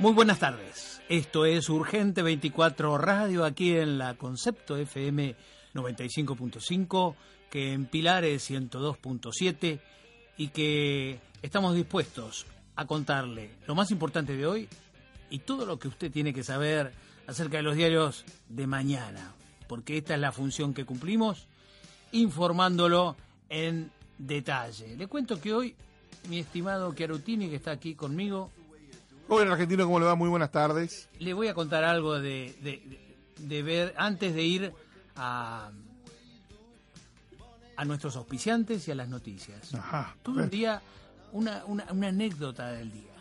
Muy buenas tardes. Esto es Urgente 24 Radio aquí en la Concepto FM 95.5, que en Pilares 102.7 y que estamos dispuestos a contarle lo más importante de hoy y todo lo que usted tiene que saber acerca de los diarios de mañana, porque esta es la función que cumplimos, informándolo en detalle. Le cuento que hoy mi estimado Chiarutini, que está aquí conmigo, Hola argentino, ¿cómo le va? Muy buenas tardes. Le voy a contar algo de, de, ver antes de ir a, a nuestros auspiciantes y a las noticias. Ajá. Tuve un día una, una, una, anécdota del día.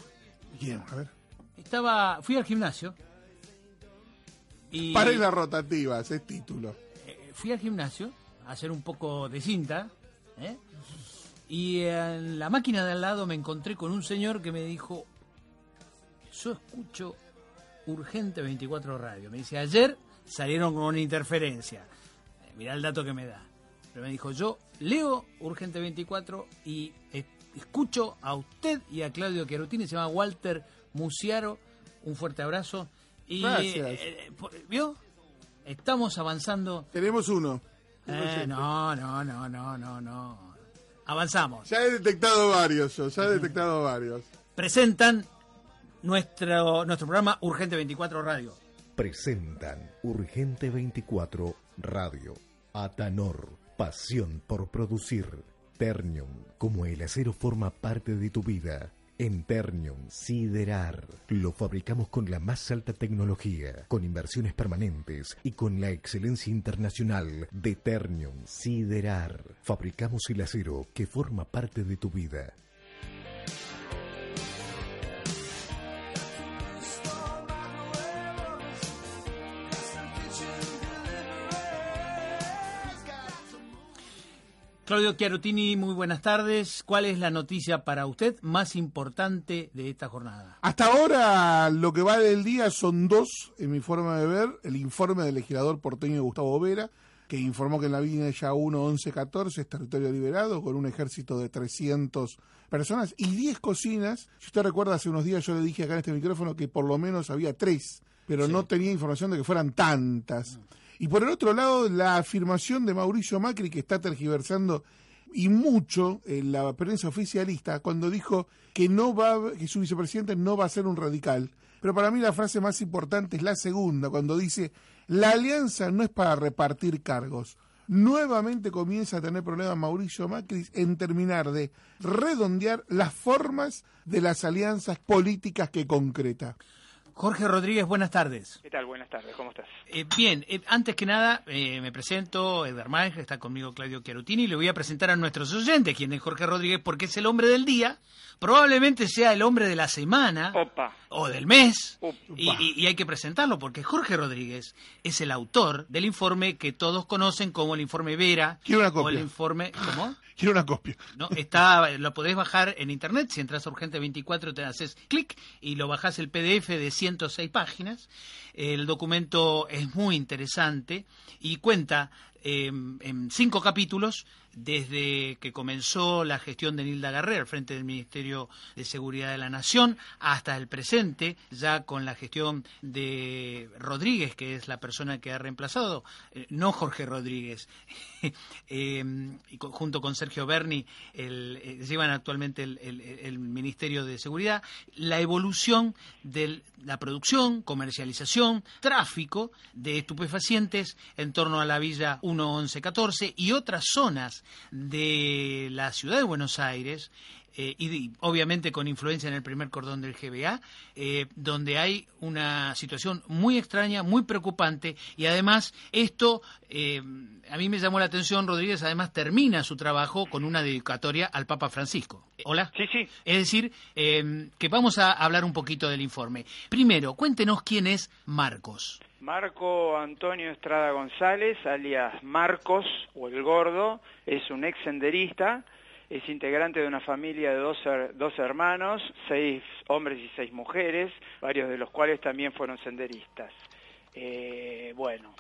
Bien, a ver. Estaba, fui al gimnasio. Y, Para las rotativas, es título. Eh, fui al gimnasio a hacer un poco de cinta. ¿eh? Y en la máquina de al lado me encontré con un señor que me dijo, yo escucho Urgente 24 Radio. Me dice, ayer salieron con una interferencia. Eh, mirá el dato que me da. Pero me dijo, yo leo Urgente 24 y escucho a usted y a Claudio Chiarutini, se llama Walter Musiaro. Un fuerte abrazo. Y, Gracias. Eh, eh, ¿Vio? Estamos avanzando. Tenemos uno. no, no, no, no, no, no. Avanzamos. Ya he detectado varios, yo, ya he detectado varios. Presentan nuestro, nuestro programa Urgente 24 Radio. Presentan Urgente 24 Radio. Atanor, pasión por producir. Ternium, como el acero forma parte de tu vida. En Ternium, Siderar. Lo fabricamos con la más alta tecnología, con inversiones permanentes y con la excelencia internacional de Ternium, Siderar. Fabricamos el acero que forma parte de tu vida. Claudio Chiarutini, muy buenas tardes. ¿Cuál es la noticia para usted más importante de esta jornada? Hasta ahora lo que va del día son dos, en mi forma de ver, el informe del legislador porteño Gustavo Vera, que informó que en la Villa ya 1 11 14 es territorio liberado con un ejército de 300 personas y 10 cocinas. Si usted recuerda, hace unos días yo le dije acá en este micrófono que por lo menos había tres, pero no tenía información de que fueran tantas. Y por el otro lado, la afirmación de Mauricio Macri, que está tergiversando y mucho en la prensa oficialista, cuando dijo que, no va, que su vicepresidente no va a ser un radical. Pero para mí la frase más importante es la segunda, cuando dice, la alianza no es para repartir cargos. Nuevamente comienza a tener problemas Mauricio Macri en terminar de redondear las formas de las alianzas políticas que concreta. Jorge Rodríguez, buenas tardes. ¿Qué tal? Buenas tardes, ¿cómo estás? Eh, bien, eh, antes que nada eh, me presento, Edgar Maes, está conmigo Claudio Chiarutini, y le voy a presentar a nuestros oyentes quién es Jorge Rodríguez, porque es el hombre del día, probablemente sea el hombre de la semana o del mes, y, hay que presentarlo, porque Jorge Rodríguez es el autor del informe que todos conocen como el informe Vera, o el informe... ¿Cómo? Quiero una copia. No, está, lo podés bajar en internet, si entras a Urgente 24 te haces clic y lo bajás el PDF de 106 páginas. El documento es muy interesante y cuenta em, en cinco capítulos desde que comenzó la gestión de Nilda Garré al frente del Ministerio de Seguridad de la Nación hasta el presente, ya con la gestión de Rodríguez, que es la persona que ha reemplazado, eh, no Jorge Rodríguez, eh, y junto con Sergio Berni eh, llevan actualmente el, Ministerio de Seguridad, la evolución de la producción, comercialización, tráfico de estupefacientes en torno a la Villa 1114 y otras zonas de la ciudad de Buenos Aires eh, y, obviamente con influencia en el primer cordón del GBA, eh, donde hay una situación muy extraña, muy preocupante y además esto eh, a mí me llamó la atención, Rodríguez además termina su trabajo con una dedicatoria al Papa Francisco. Hola. Sí, sí. Es decir, que vamos a hablar un poquito del informe. Primero, cuéntenos quién es Marcos. Marco Antonio Estrada González, alias Marcos o el Gordo, es un ex senderista, es integrante de una familia de dos, dos hermanos, seis hombres y seis mujeres, varios de los cuales también fueron senderistas. Eh, bueno,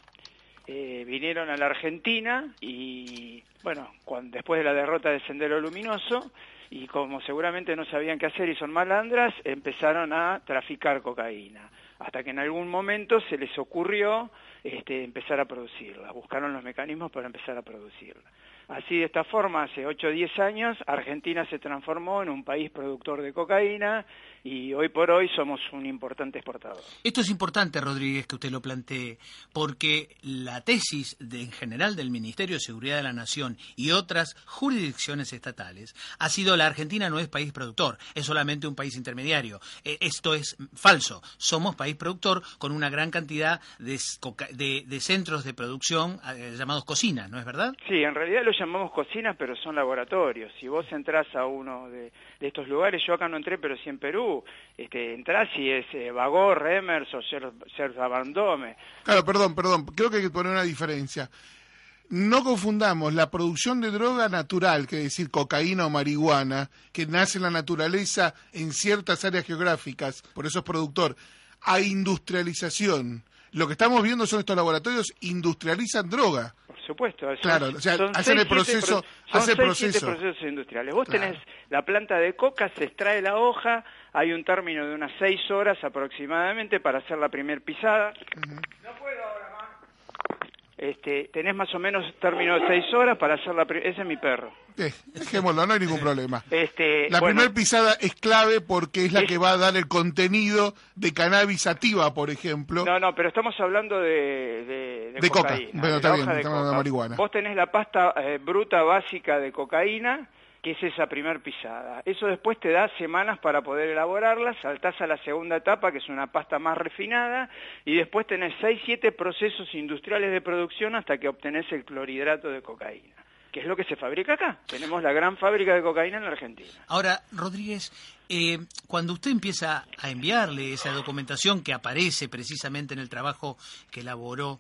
eh, vinieron a la Argentina y, bueno, después de la derrota del Sendero Luminoso, y como seguramente no sabían qué hacer y son malandras, empezaron a traficar cocaína. Hasta que en algún momento se les ocurrió este, empezar a producirla, buscaron los mecanismos para empezar a producirla. Así, de esta forma, hace 8 o 10 años, Argentina se transformó en un país productor de cocaína y hoy por hoy somos un importante exportador. Esto es importante, Rodríguez, que usted lo plantee, porque la tesis de, en general del Ministerio de Seguridad de la Nación y otras jurisdicciones estatales ha sido la Argentina no es país productor, es solamente un país intermediario. Eh, esto es falso. Somos país productor con una gran cantidad de, de, centros de producción eh, llamados cocinas, ¿no es verdad? Sí, en realidad los llamamos cocinas, pero son laboratorios. Si vos entras a uno de, de estos lugares, yo acá no entré, pero sí en Perú, este, entras y es eh, Remers o Serge Abandome. Claro, perdón, perdón, creo que hay que poner una diferencia. No confundamos la producción de droga natural, que es decir, cocaína o marihuana, que nace en la naturaleza en ciertas áreas geográficas, por eso es productor, a industrialización. Lo que estamos viendo son estos laboratorios industrializan droga supuesto. claro, o sea, hacen el proceso, procesos industriales. Vos tenés la planta de coca, se extrae la hoja, hay un término de unas seis horas aproximadamente para hacer la primer pisada. No puedo. Este, tenés más o menos término de seis horas para hacer la ese es mi perro. Eh, dejémoslo, no hay ningún problema. Este, la primera pisada es clave porque es la que va a dar el contenido de cannabis sativa, por ejemplo. No, no, pero estamos hablando de, de, coca. Bueno, está bien, de, marihuana. Vos tenés la pasta eh, bruta básica de cocaína que es esa primer pisada. Eso después te da semanas para poder elaborarla, saltás a la segunda etapa, que es una pasta más refinada, y después tenés 6, 7 procesos industriales de producción hasta que obtenés el clorhidrato de cocaína que es lo que se fabrica acá. Tenemos la gran fábrica de cocaína en la Argentina. Ahora, Rodríguez, eh, cuando usted empieza a enviarle esa documentación que aparece precisamente en el trabajo que elaboró,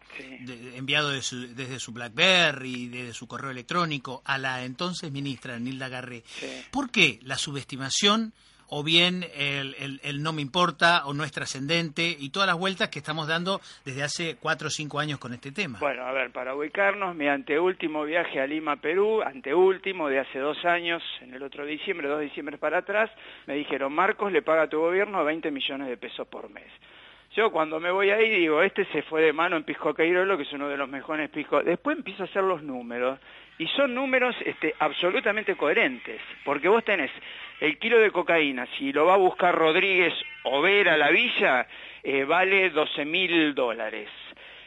enviado desde su BlackBerry, desde su correo electrónico, a la entonces ministra Nilda Garré, ¿por qué la subestimación? O bien el, el, no me importa o no es trascendente y todas las vueltas que estamos dando desde hace cuatro o cinco años con este tema. Bueno, a ver, para ubicarnos, mi anteúltimo viaje a Lima, Perú, anteúltimo de hace dos años, en el otro diciembre, dos diciembre para atrás, me dijeron, Marcos le paga a tu gobierno 20 millones de pesos por mes. Yo cuando me voy ahí digo, este se fue de mano en Pisco Cairolo, que es uno de los mejores piscos. Después empiezo a hacer los números y son números este, absolutamente coherentes, porque vos tenés el kilo de cocaína, si lo va a buscar Rodríguez o Vera la villa, eh, vale 12 mil dólares.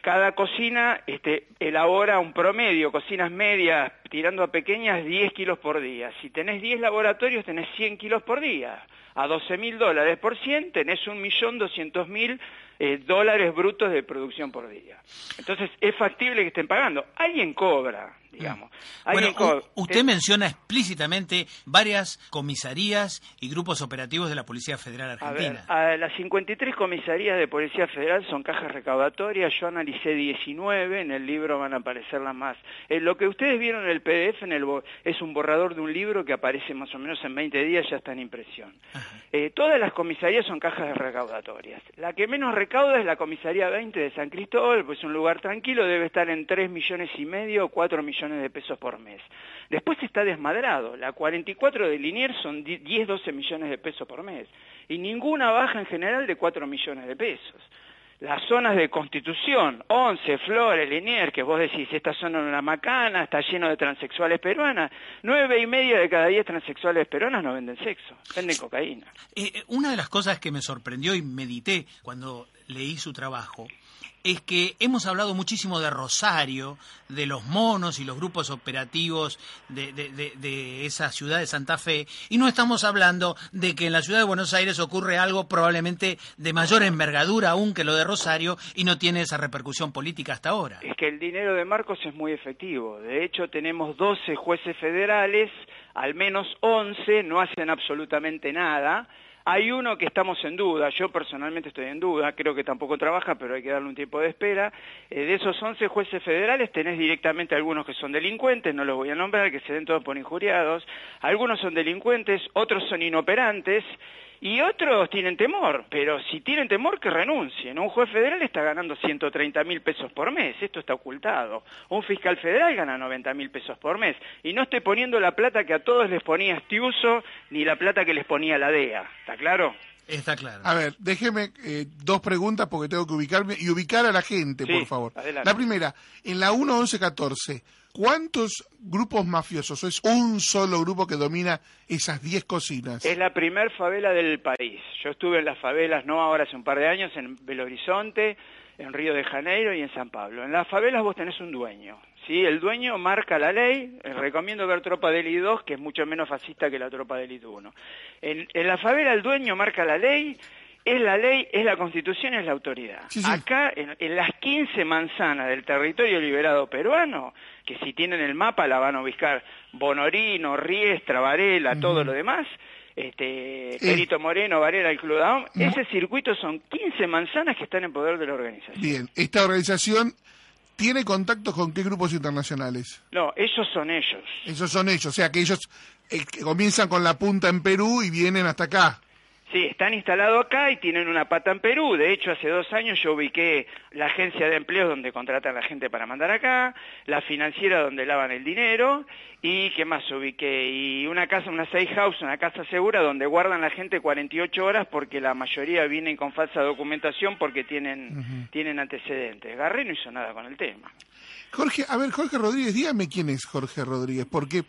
Cada cocina este, elabora un promedio, cocinas medias tirando a pequeñas, 10 kilos por día. Si tenés 10 laboratorios, tenés 100 kilos por día. A 12 mil dólares por 100, tenés 1.200.000 eh, dólares brutos de producción por día. Entonces, es factible que estén pagando. Alguien cobra, digamos. Bueno, usted menciona explícitamente varias comisarías y grupos operativos de la Policía Federal Argentina. A, ver, las 53 comisarías de Policía Federal son cajas recaudatorias, yo analicé 19, en el libro van a aparecer las más. Eh, lo que ustedes vieron en el PDF en el es un borrador de un libro que aparece más o menos en 20 días, ya está en impresión. Eh, todas las comisarías son cajas recaudatorias. La que menos recauda es la comisaría 20 de San Cristóbal, pues es un lugar tranquilo, debe estar en 3 millones y medio o 4 millones de pesos por mes. Después está desmadrado, la 44 de Liniers son 10, 12 millones de pesos por mes, y ninguna baja en general de 4 millones de pesos. Las zonas de Constitución, 11, Flores, Liniers, que vos decís, esta zona es una macana, está lleno de transexuales peruanas, nueve y media de cada diez transexuales peruanas no venden sexo, venden cocaína. Eh, eh, una de las cosas que me sorprendió y medité cuando leí su trabajo es que hemos hablado muchísimo de Rosario, de los monos y los grupos operativos de, esa ciudad de Santa Fe, y no estamos hablando de que en la ciudad de Buenos Aires ocurre algo probablemente de mayor envergadura aún que lo de Rosario y no tiene esa repercusión política hasta ahora. Es que el dinero de Marcos es muy efectivo. De hecho, tenemos 12 jueces federales, al menos 11 no hacen absolutamente nada hay uno que estamos en duda, yo personalmente estoy en duda, creo que tampoco trabaja, pero hay que darle un tiempo de espera. Eh, de esos 11 jueces federales tenés directamente algunos que son delincuentes, no los voy a nombrar, que se den todos por injuriados. Algunos son delincuentes, otros son inoperantes Y otros tienen temor, pero si tienen temor que renuncien. Un juez federal está ganando 130 mil pesos por mes, esto está ocultado. Un fiscal federal gana 90 mil pesos por mes. Y no estoy poniendo la plata que a todos les ponía Estiuso, ni la plata que les ponía la DEA. ¿Está claro? Está claro. A ver, déjeme eh, dos preguntas porque tengo que ubicarme y ubicar a la gente, Sí, por favor. adelante. La primera, en la 1 11 14, ¿cuántos grupos mafiosos es un solo grupo que domina esas 10 cocinas? Es la primer favela del país. Yo estuve en las favelas, no ahora, hace un par de años, en Belo Horizonte, en Río de Janeiro y en San Pablo. En las favelas vos tenés un dueño. ¿sí? El dueño marca la ley. Eh, recomiendo ver Tropa de Élite 2, que es mucho menos fascista que la Tropa de Élite 1. En, en la favela el dueño marca la ley. Es la ley, es la constitución, es la autoridad. Sí, sí. Acá, en, en las 15 manzanas del territorio liberado peruano, que si tienen el mapa la van a ubicar Bonorino, Riestra, Varela, todo lo demás, este, Perito Moreno, Varela, el Club ese circuito son 15 manzanas que están en poder de la organización. Bien, esta organización tiene contactos con qué grupos internacionales? No, ellos son ellos. Esos son ellos, o sea que ellos eh, que comienzan con la punta en Perú y vienen hasta acá. Sí, están instalados acá y tienen una pata en Perú. De hecho, hace dos años yo ubiqué la agencia de empleo donde contratan a la gente para mandar acá, la financiera donde lavan el dinero y qué más ubiqué. Y una casa, una safe house, una casa segura donde guardan la gente 48 horas porque la mayoría vienen con falsa documentación porque tienen, tienen antecedentes. Garré no hizo nada con el tema. Jorge, a ver, Jorge Rodríguez, dígame quién es Jorge Rodríguez, porque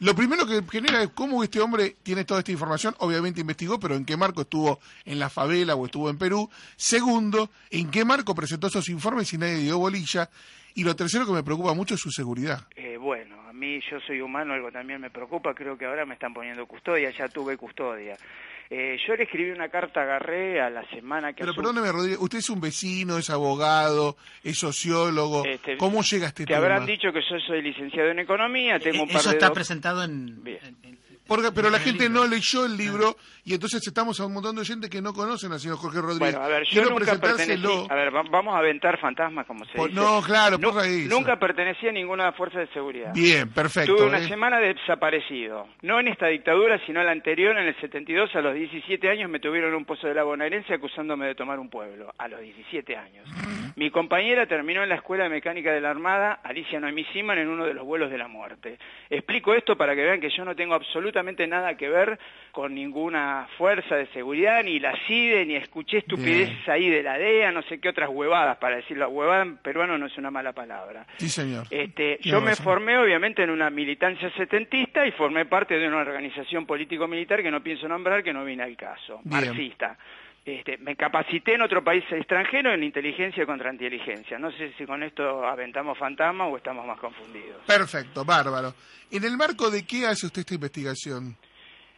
lo primero que genera es cómo este hombre tiene toda esta información, obviamente investigó, pero en qué marco estuvo en la favela o estuvo en Perú. Segundo, en qué marco presentó esos informes y nadie dio bolilla. Y lo tercero que me preocupa mucho es su seguridad. Eh, bueno, a mí yo soy humano, algo también me preocupa, creo que ahora me están poniendo custodia, ya tuve custodia. Eh, yo le escribí una carta a Garré a la semana que... Pero perdóneme, Rodríguez, usted es un vecino, es abogado, es sociólogo. Este, ¿Cómo llega a este Te tema? habrán dicho que yo soy licenciado en economía, tengo un Eh, par Eso de está doc- presentado en... Bien. en- en- Porque- pero la gente no leyó el libro y entonces estamos a un montón de gente que no conocen al señor Jorge Rodríguez. Bueno, a ver, yo Quiero nunca pertenecí... presentárselo. A ver, va- vamos a aventar fantasmas, como se dice. no, claro, por ahí. Nunca pertenecí a ninguna fuerza de seguridad. Bien, perfecto. Tuve una ¿eh? semana de desaparecido. No en esta dictadura, sino en la anterior, en el 72, a los 17 años me tuvieron en un pozo de la bonaerense acusándome de tomar un pueblo. A los 17 años. Mi compañera terminó en la Escuela de Mecánica de la Armada, Alicia Noemí Siman, en uno de los vuelos de la muerte. Explico esto para que vean que yo no tengo absolutamente nada que ver con ninguna fuerza de seguridad, ni la CIDE, ni escuché estupideces ahí de la DEA, no sé qué otras huevadas, para decirlo. Huevada en peruano no es una mala palabra. Sí, señor. Este, yo me formé obviamente en una militancia setentista y formé parte de una organización político-militar que no pienso nombrar, que no viene al caso, Bien. marxista. Este, me capacité en otro país extranjero en inteligencia contra inteligencia. No sé si con esto aventamos fantasma o estamos más confundidos. Perfecto, bárbaro. ¿En el marco de qué hace usted esta investigación?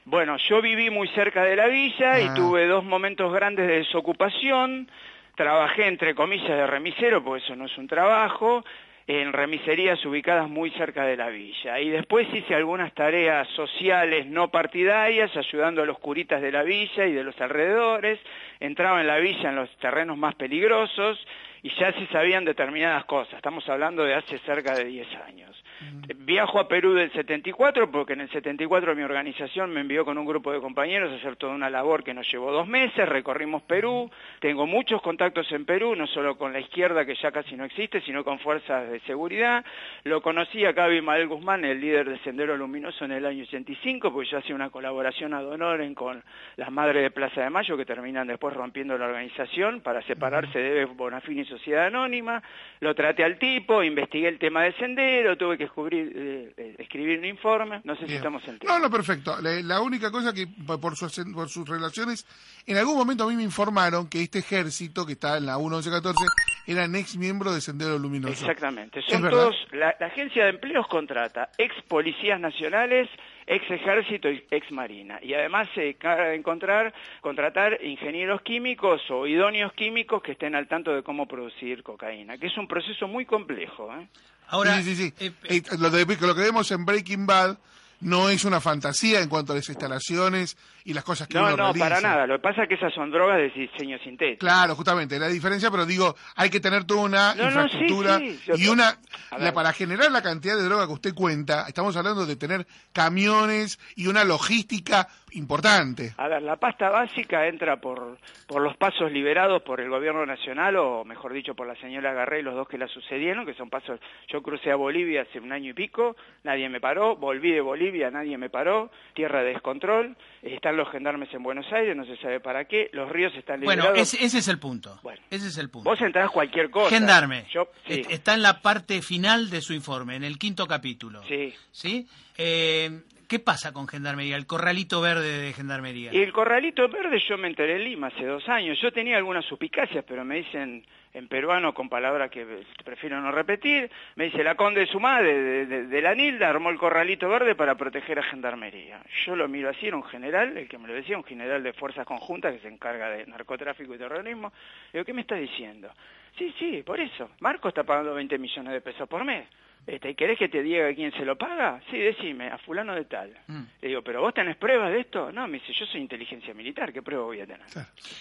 Bueno, yo viví muy cerca de la villa Ah. y tuve dos momentos grandes de desocupación. Trabajé entre comillas de remisero, porque eso no es un trabajo, en remiserías ubicadas muy cerca de la villa. Y después hice algunas tareas sociales no partidarias, ayudando a los curitas de la villa y de los alrededores. Entraba en la villa en los terrenos más peligrosos y ya se sabían determinadas cosas. Estamos hablando de hace cerca de 10 años. Viajo a Perú del 74 porque en el 74 mi organización me envió con un grupo de compañeros a hacer toda una labor que nos llevó dos meses, recorrimos Perú, tengo muchos contactos en Perú, no solo con la izquierda que ya casi no existe, sino con fuerzas de seguridad. Lo conocí a Cabi Mael Guzmán, el líder de Sendero Luminoso en el año 85, porque yo hacía una colaboración ad honorem con las madres de Plaza de Mayo que terminan después rompiendo la organización para separarse de Bonafini y Sociedad Anónima. Lo traté al tipo, investigué el tema de Sendero, tuve que descubrir, eh, eh, escribir un informe, no sé si estamos en No, no, perfecto. La, la única cosa que por, sus, por sus relaciones, en algún momento a mí me informaron que este ejército que está en la 1114 eran ex miembros de Sendero Luminoso. Exactamente. ¿Es Son todos, la, la agencia de empleos contrata ex policías nacionales, ex ejército y ex marina. Y además se encarga de encontrar, contratar ingenieros químicos o idóneos químicos que estén al tanto de cómo producir cocaína, que es un proceso muy complejo. ¿eh? Ahora, sí, sí, sí. eh, Eh, lo, de- lo que vemos en Breaking Bad no es una fantasía en cuanto a las instalaciones y las cosas que No, uno no, realiza. para nada. Lo que pasa es que esas son drogas de diseño sintético. Claro, justamente, la diferencia, pero digo, hay que tener toda una No, no, sí, infraestructura sí, y una, A la- para generar la cantidad de droga que usted cuenta, estamos hablando de tener camiones y una logística importante. A ver, la pasta básica entra por, por los pasos liberados por el gobierno nacional, o mejor dicho, por la señora Garré y los dos que la sucedieron, que son pasos... Yo crucé a Bolivia hace un año y pico, nadie me paró, volví de Bolivia, nadie me paró, tierra de descontrol, están los gendarmes en Buenos Aires, no se sabe para qué, los ríos están liberados... Bueno, ese, ese es el punto. Bueno. ese es el punto. Vos entrás cualquier cosa. Gendarme. Yo, sí, Est- Está en la parte final de su informe, en el quinto capítulo. sí. ¿Sí? Eh, ¿Qué pasa con Gendarmería? El corralito verde de Gendarmería. Y el corralito verde yo me enteré en Lima hace dos años. Yo tenía algunas suspicacias, pero me dicen en peruano con palabras que prefiero no repetir. Me dice la conde de su madre de, de- de la Nilda armó el corralito verde para proteger a Gendarmería. Yo lo miro así, era un general, el que me lo decía, un general de fuerzas conjuntas que se encarga de narcotráfico y terrorismo. Digo, ¿qué me está diciendo? Sí, sí, por eso. Marco está pagando 20 millones de pesos por mes. Este, ¿y ¿Querés que te diga quién se lo paga? Sí, decime, a fulano de tal. Mm. Le digo, ¿pero vos tenés pruebas de esto? No, me dice, yo soy inteligencia militar, ¿qué prueba voy a tener?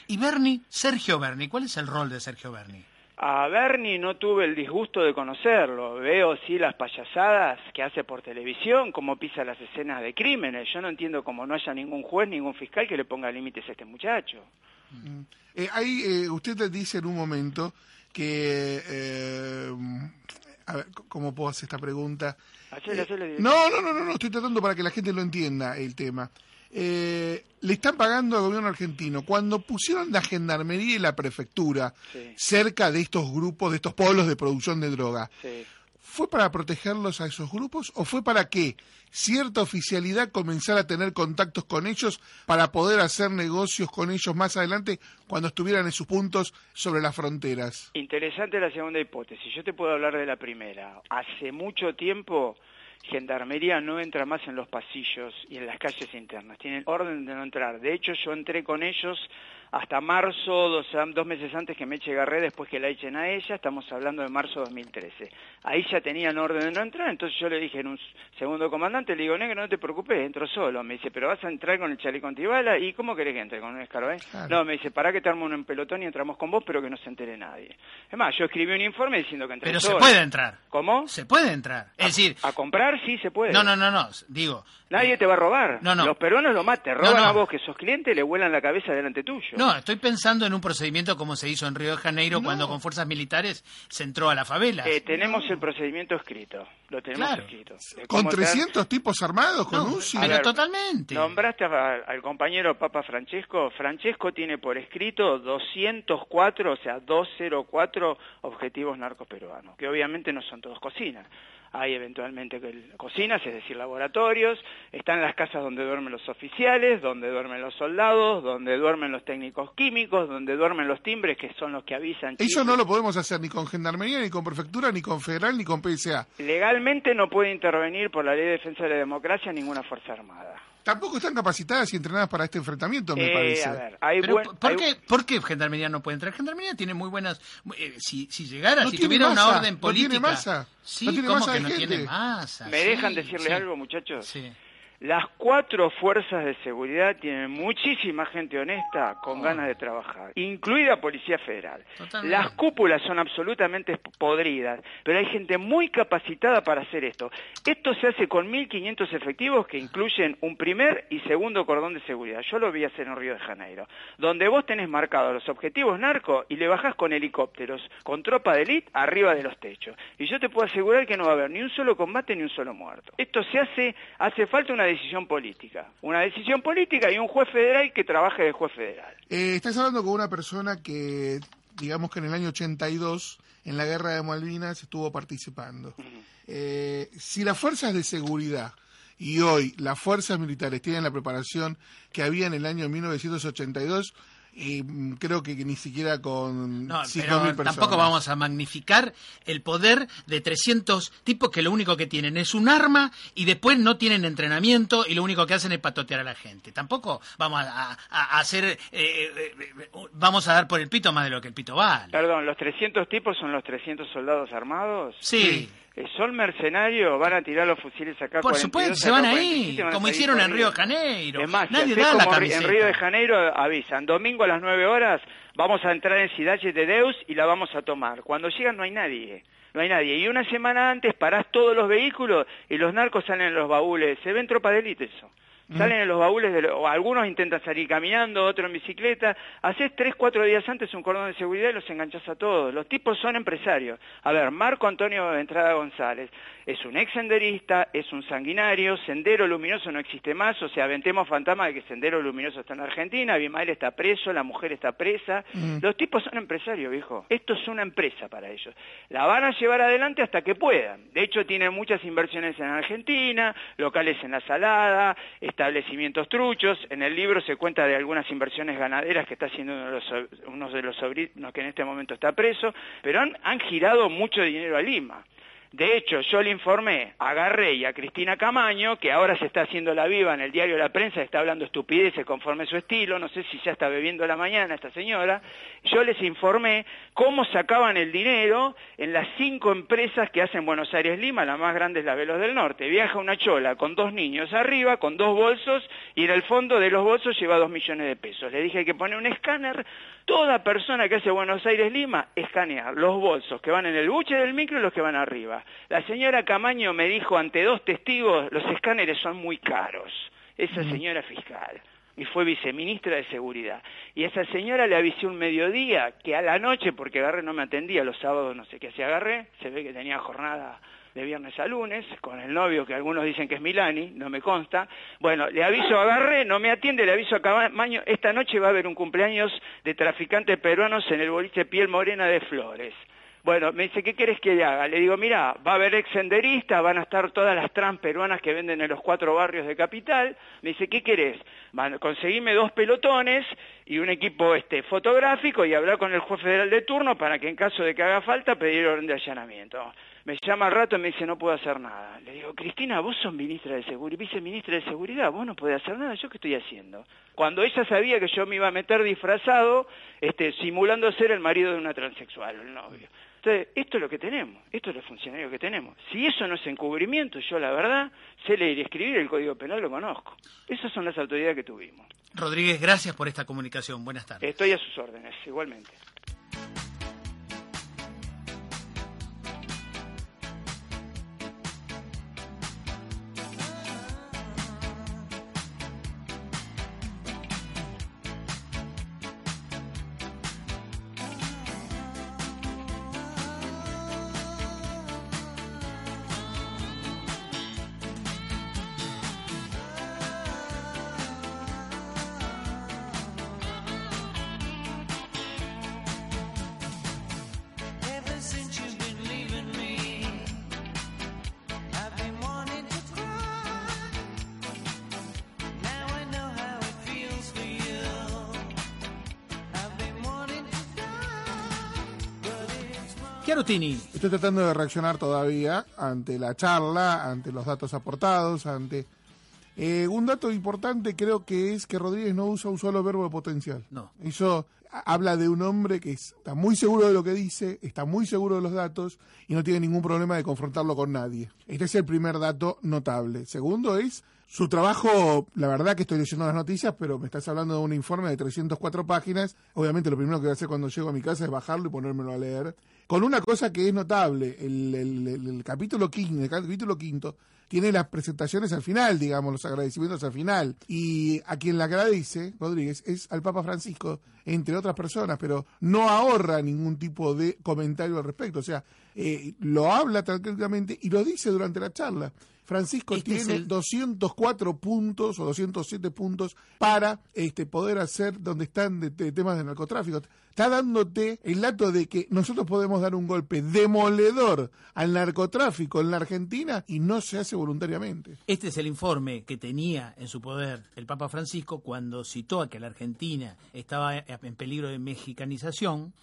Y Bernie, Sergio Bernie, ¿cuál es el rol de Sergio Bernie? A Bernie no tuve el disgusto de conocerlo. Veo sí las payasadas que hace por televisión, cómo pisa las escenas de crímenes. Yo no entiendo cómo no haya ningún juez, ningún fiscal que le ponga límites a este muchacho. Eh, ahí eh, usted te dice en un momento que... eh, a ver, ¿cómo puedo hacer esta pregunta? Hacele, hacele directo. No, no, no, no, no, estoy tratando para que la gente lo entienda el tema. Eh, le están pagando al gobierno argentino. Cuando pusieron la gendarmería y la prefectura Sí. cerca de estos grupos, de estos polos de producción de droga, Sí. ¿Fue para protegerlos a esos grupos o fue para que cierta oficialidad comenzara a tener contactos con ellos para poder hacer negocios con ellos más adelante cuando estuvieran en sus puntos sobre las fronteras? Interesante la segunda hipótesis. Yo te puedo hablar de la primera. Hace mucho tiempo Gendarmería no entra más en los pasillos y en las calles internas. Tienen orden de no entrar. De hecho, yo entré con ellos hasta marzo, dos, dos meses antes que me eche Garré, después que la echen a ella. Estamos hablando de marzo de 2013. Ahí ya tenían orden de no entrar. Entonces yo le dije en un segundo comandante, le digo, negro, no te preocupes, entro solo. Me dice, pero vas a entrar con el chaleco antibala. ¿Y cómo querés que entre con un escarbé? Claro. No, me dice, para que te armo un pelotón y entramos con vos, pero que no se entere nadie. Es más, yo escribí un informe diciendo que entré Pero se puede entrar. ¿Cómo? Se puede entrar. Es decir, A comprar sí se puede. no, no, no, no, digo. Nadie te va a robar. No, no. Los peruanos lo maten, roban No, no. a vos que sos cliente, le vuelan la cabeza delante tuyo. No, estoy pensando en un procedimiento como se hizo en Río de Janeiro cuando con fuerzas militares se entró a la favela. Eh, tenemos el procedimiento escrito, lo tenemos Claro. escrito. ¿Con cómo te- 300 tipos armados? ¿Con No, UCI? Pero ver, totalmente. Nombraste a- al compañero Papa Francesco. Francesco tiene por escrito 204, o sea, 204 objetivos narcos peruanos, que obviamente no son todos cocinas. Hay eventualmente cocinas, es decir, laboratorios, están las casas donde duermen los oficiales, donde duermen los soldados, donde duermen los técnicos químicos, donde duermen los timbres, que son los que avisan. Eso chicos. no lo podemos hacer ni con Gendarmería, ni con Prefectura, ni con Federal, ni con PSA. Legalmente no puede intervenir por la Ley de Defensa de la Democracia ninguna Fuerza Armada. Tampoco están capacitadas y entrenadas para este enfrentamiento, me Eh, parece. a ver, hay Pero, buen- ¿por, hay- qué, ¿Por qué Gendarmería no puede entrar? Gendarmería tiene muy buenas... eh, si, si llegara, No si tuviera una masa, orden no política... tiene masa, Sí, no tiene ¿cómo masa que no gente. tiene masa? ¿Me Sí, dejan decirle sí. algo, muchachos? Sí. Las cuatro fuerzas de seguridad tienen muchísima gente honesta con Oh. ganas de trabajar, incluida Policía Federal. Totalmente. Las cúpulas son absolutamente podridas, pero hay gente muy capacitada para hacer esto. Esto se hace con 1.500 efectivos que incluyen un primer y segundo cordón de seguridad. Yo lo vi hacer en Río de Janeiro, donde vos tenés marcados los objetivos narco y le bajás con helicópteros, con tropa de élite arriba de los techos. Y yo te puedo asegurar que no va a haber ni un solo combate ni un solo muerto. Esto se hace, hace falta una decisión política. Una decisión política y un juez federal que trabaje de juez federal. Eh, estás hablando con una persona que, digamos que en el año 82, en la guerra de Malvinas, estuvo participando. Eh, si las fuerzas de seguridad y hoy las fuerzas militares tienen la preparación que había en el año 1982, y mm, creo que, que ni siquiera con No, 5.000 pero personas. tampoco vamos a magnificar el poder de 300 tipos que lo único que tienen es un arma y después no tienen entrenamiento y lo único que hacen es patotear a la gente. Tampoco vamos a, a- a hacer, eh, eh, eh, vamos a dar por el pito más de lo que el pito vale. Perdón, ¿los 300 tipos son los 300 soldados armados? Sí. Eh, ¿Son mercenarios? ¿Van a tirar los fusiles acá? Por 42, supuesto, se van ahí, 47, van a como hicieron en? Río de Janeiro. Más, Nadie da la camiseta. en Río de Janeiro avisan, domingo a las 9 horas vamos a entrar en Cidade de Deus y la vamos a tomar. Cuando llegan no hay nadie, no hay nadie. Y una semana antes parás todos los vehículos y los narcos salen en los baúles. Se ven tropa de élite eso. Salen en los baúles, de o algunos intentan salir caminando, otros en bicicleta. Haces tres, cuatro días antes un cordón de seguridad y los enganchas a todos. Los tipos son empresarios. A ver, Marco Antonio Entrada González es un ex senderista, es un sanguinario, Sendero Luminoso no existe más, o sea, aventemos fantasma de que Sendero Luminoso está en Argentina, Abimael está preso, la mujer está presa. Mm. Los tipos son empresarios, viejo. Esto es una empresa para ellos. La van a llevar adelante hasta que puedan. De hecho, tienen muchas inversiones en Argentina, locales en la Salada, establecimientos truchos. En el libro se cuenta de algunas inversiones ganaderas que está haciendo uno de los, uno de los sobrinos que en este momento está preso, pero han girado mucho dinero a Lima. De hecho, yo le informé a Garrey y a Cristina Camaño, que ahora se está haciendo la viva en el diario La Prensa, está hablando estupideces conforme su estilo, no sé si ya está bebiendo la mañana esta señora, yo les informé cómo sacaban el dinero en las cinco empresas que hacen Buenos Aires Lima, la más grande es la Velos del Norte. Viaja una chola con dos niños arriba, con dos bolsos, y en el fondo de los bolsos lleva dos millones de pesos. Le dije que pone un escáner, toda persona que hace Buenos Aires Lima, escanear los bolsos que van en el buche del micro y los que van arriba. La señora Camaño me dijo ante dos testigos, los escáneres son muy caros. Esa señora fiscal. Y fue viceministra de Seguridad. Y esa señora le avisé un mediodía que a la noche, porque Agarré no me atendía, los sábados no sé qué hacía Agarré, se ve que tenía jornada de viernes a lunes, con el novio que algunos dicen que es Milani, no me consta. Bueno, le aviso Agarré, no me atiende, le aviso a Camaño, esta noche va a haber un cumpleaños de traficantes peruanos en el boliche Piel Morena de Flores. Bueno, me dice, ¿qué querés que le haga? Le digo, mira, va a haber ex senderistas, van a estar todas las trans peruanas que venden en los cuatro barrios de Capital. Me dice, ¿qué querés? Van, conseguime dos pelotones y un equipo este fotográfico y hablar con el juez federal de turno para que en caso de que haga falta pedir orden de allanamiento. Me llama al rato y me dice, no puedo hacer nada. Le digo, Cristina, vos sos ministra de Seguridad, viceministra de Seguridad, vos no podés hacer nada, ¿yo qué estoy haciendo? Cuando ella sabía que yo me iba a meter disfrazado, este, simulando ser el marido de una transexual, el novio. Entonces, esto es lo que tenemos, esto es lo funcionario que tenemos. Si eso no es encubrimiento, yo la verdad, sé leer y escribir, el Código Penal lo conozco. Esas son las autoridades que tuvimos. Rodríguez, gracias por esta comunicación. Buenas tardes. Estoy a sus órdenes, igualmente. Estoy tratando de reaccionar todavía ante la charla, ante los datos aportados, ante... Eh, un dato importante creo que es que Rodríguez no usa un solo verbo de potencial. No. Eso ha- habla de un hombre que está muy seguro de lo que dice, está muy seguro de los datos y no tiene ningún problema de confrontarlo con nadie. Este es el primer dato notable. Segundo es su trabajo, la verdad que estoy leyendo las noticias, pero me estás hablando de un informe de 304 páginas. Obviamente lo primero que voy a hacer cuando llego a mi casa es bajarlo y ponérmelo a leer. Con una cosa que es notable, el, capítulo quinto, el capítulo quinto tiene las presentaciones al final, digamos, los agradecimientos al final. Y a quien le agradece, Rodríguez, es al Papa Francisco, entre otras personas, pero no ahorra ningún tipo de comentario al respecto. O sea, eh, lo habla tranquilamente y lo dice durante la charla. Francisco Este es tiene el- 204 puntos o 207 puntos para este poder hacer donde están de, de temas de narcotráfico. Está dándote el dato de que nosotros podemos dar un golpe demoledor al narcotráfico en la Argentina y no se hace voluntariamente. Este es el informe que tenía en su poder el Papa Francisco cuando citó a que la Argentina estaba en peligro de mexicanización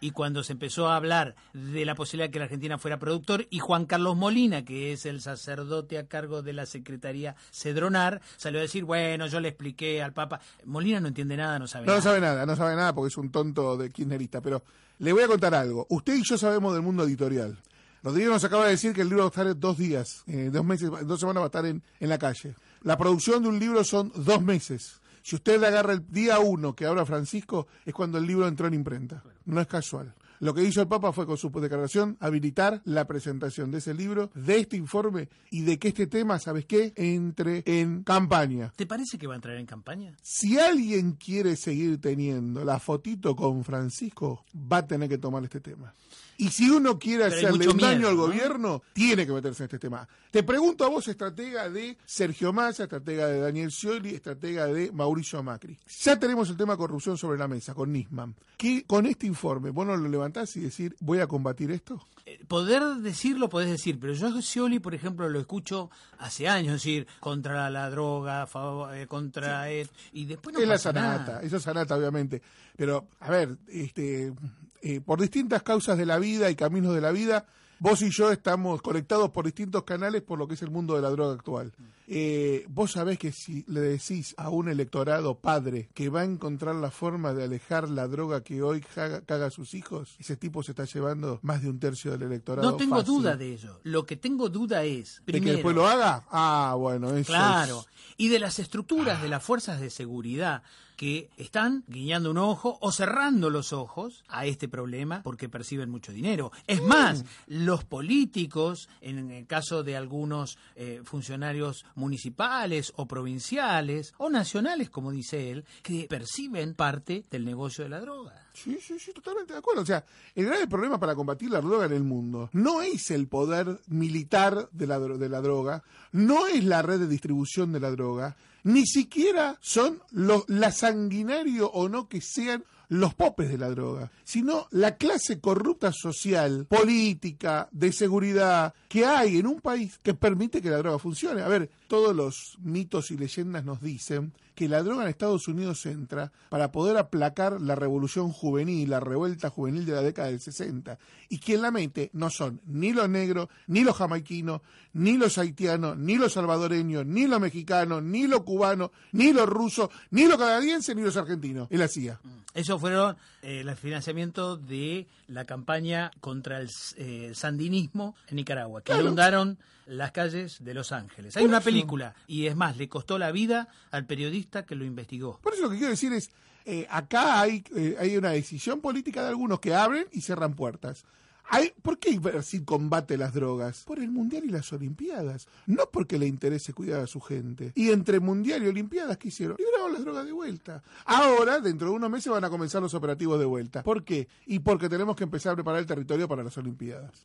y cuando se empezó a hablar de la posibilidad de que la Argentina fuera productor y Juan Carlos Molina, que es el sacerdote a cargo de la Secretaría Cedronar, salió a decir, bueno, yo le expliqué al Papa, Molina no entiende nada, no sabe No nada. sabe nada, no sabe nada porque es un tonto de kirchnerista, pero le voy a contar algo. Usted y yo sabemos del mundo editorial. Rodrigo nos acaba de decir que el libro va a estar dos días, eh, dos meses, dos semanas va a estar en, en la calle. La producción de un libro son dos meses. Si usted le agarra el día uno que abra Francisco, es cuando el libro entró en imprenta. No es casual. Lo que hizo el Papa fue con su declaración habilitar la presentación de ese libro, de este informe y de que este tema, ¿sabes qué?, entre en campaña. ¿Te parece que va a entrar en campaña? Si alguien quiere seguir teniendo la fotito con Francisco, va a tener que tomar este tema. Y si uno quiere Pero hacerle un daño miedo, al ¿no? gobierno, tiene que meterse en este tema. Te pregunto a vos, estratega de Sergio Massa, estratega de Daniel Scioli, estratega de Mauricio Macri. Ya tenemos el tema corrupción sobre la mesa con Nisman. ¿Qué con este informe vos no lo levantás y decir, voy a combatir esto? Eh, Poder decirlo, podés decir, pero yo a Scioli, por ejemplo, lo escucho hace años, decir, contra la droga, favor- eh, contra... el- y después no es la pasa sanata, nada. eso es sanata, obviamente. Pero, a ver, este, eh, por distintas causas de la vida y caminos de la vida, vos y yo estamos conectados por distintos canales por lo que es el mundo de la droga actual. Eh, vos sabés que si le decís a un electorado padre que va a encontrar la forma de alejar la droga que hoy caga, caga a sus hijos, ese tipo se está llevando más de un tercio del electorado. No tengo fácil. duda de ello. Lo que tengo duda es, ¿De primero, que después lo haga? Ah, bueno, eso Claro. es- Y de las estructuras de las fuerzas de seguridad que están guiñando un ojo o cerrando los ojos a este problema porque perciben mucho dinero. Es más, los políticos, en el caso de algunos eh, funcionarios municipales o provinciales o nacionales, como dice él, que perciben parte del negocio de la droga. Sí, sí, sí, totalmente de acuerdo. O sea, el grave problema para combatir la droga en el mundo no es el poder militar de la, de la droga, no es la red de distribución de la droga, ni siquiera son los, la sanguinario o no que sean los popes de la droga, sino la clase corrupta social, política, de seguridad que hay en un país que permite que la droga funcione. A ver, todos los mitos y leyendas nos dicen que la droga en Estados Unidos entra para poder aplacar la revolución juvenil, la revuelta juvenil de la década del 60. Y quien la mete no son ni los negros, ni los jamaiquinos, ni los haitianos, ni los salvadoreños, ni los mexicanos, ni los cubanos, ni los rusos, ni los canadienses, ni los argentinos. Es la CIA. Eso fueron eh, el financiamiento de la campaña contra el eh, sandinismo en Nicaragua, que Claro. inundaron las calles de Los Ángeles. Hay una película, y es más, le costó la vida al periodista que lo investigó. Por eso lo que quiero decir es, eh, acá hay, eh, hay una decisión política de algunos que abren y cierran puertas. Hay, ¿Por qué Brasil combate las drogas? Por el Mundial y las Olimpiadas. No porque le interese cuidar a su gente. Y entre Mundial y Olimpiadas, ¿qué hicieron? Liberaron las drogas de vuelta. Ahora, dentro de unos meses, van a comenzar los operativos de vuelta. ¿Por qué? Y porque tenemos que empezar a preparar el territorio para las Olimpiadas.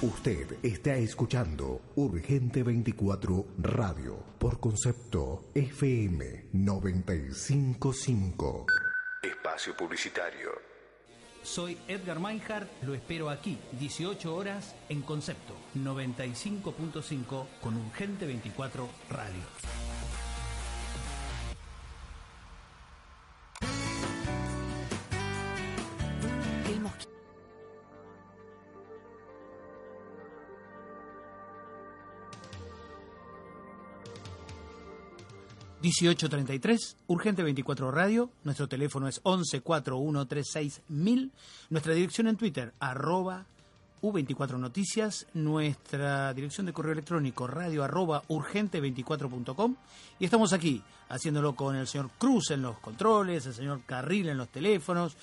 Usted está escuchando Urgente 24 Radio por concepto FM 955. Espacio publicitario. Soy Edgar Meinhardt, lo espero aquí, 18 horas en concepto, 95.5 con Urgente 24 Radio. $1833, Urgente 24 Radio, nuestro teléfono es 114136.000, nuestra dirección en Twitter, arroba U24 Noticias, nuestra dirección de correo electrónico, radio arroba urgente24.com, y estamos aquí, haciéndolo con el señor Cruz en los controles, el señor Carril en los teléfonos,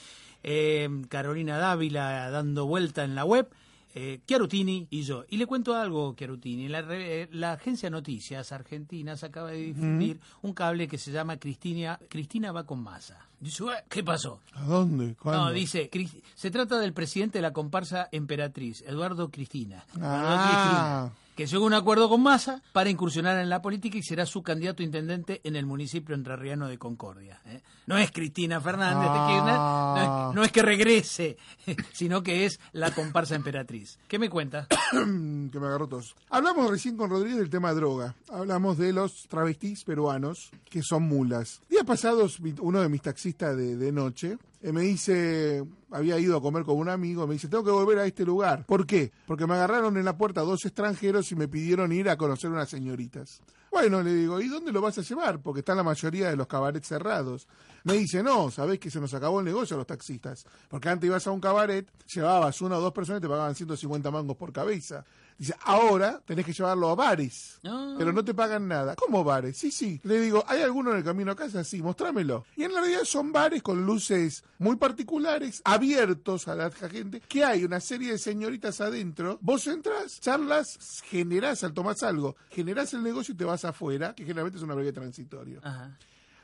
eh, Carolina Dávila dando vuelta en la web, eh, Chiarutini y yo. Y le cuento algo, Chiarutini. La, re- eh, la agencia Noticias Argentinas acaba de difundir un cable que se llama Cristina, Cristina va con masa. Dice, "Ué, ¿qué pasó? ¿A dónde? ¿Cuándo? No, dice, se trata del presidente de la comparsa Emperatriz, Eduardo Cristina. Eduardo Ah. Cristina, que llegó a un acuerdo con Massa para incursionar en la política y será su candidato a intendente en el municipio entrerriano de Concordia. ¿eh? No es Cristina Fernández de Ah. Kirchner, no es, no es que regrese, sino que es la comparsa Emperatriz. ¿Qué me cuenta? que me agarró tos. Hablamos recién con Rodríguez del tema droga. Hablamos de los travestis peruanos que son mulas. Días pasados, uno de mis taxistas de, de noche eh, me dice, había ido a comer con un amigo, me dice, tengo que volver a este lugar. ¿Por qué? Porque me agarraron en la puerta dos extranjeros y me pidieron ir a conocer unas señoritas. Bueno, le digo, ¿y dónde lo vas a llevar? Porque están la mayoría de los cabarets cerrados. Me dice, no, sabés que se nos acabó el negocio a los taxistas. Porque antes ibas a un cabaret, llevabas una o dos personas y te pagaban 150 mangos por cabeza. Dice, ahora tenés que llevarlo a bares, Ah. pero no te pagan nada. ¿Cómo bares? Sí, sí. Le digo, ¿hay alguno en el camino a casa? Sí, mostrámelo. Y en realidad son bares con luces muy particulares, abiertos a la gente, que hay una serie de señoritas adentro. Vos entras, charlas, generás, al tomás algo, generás el negocio y te vas afuera, que generalmente es una breve transitorio. Ajá.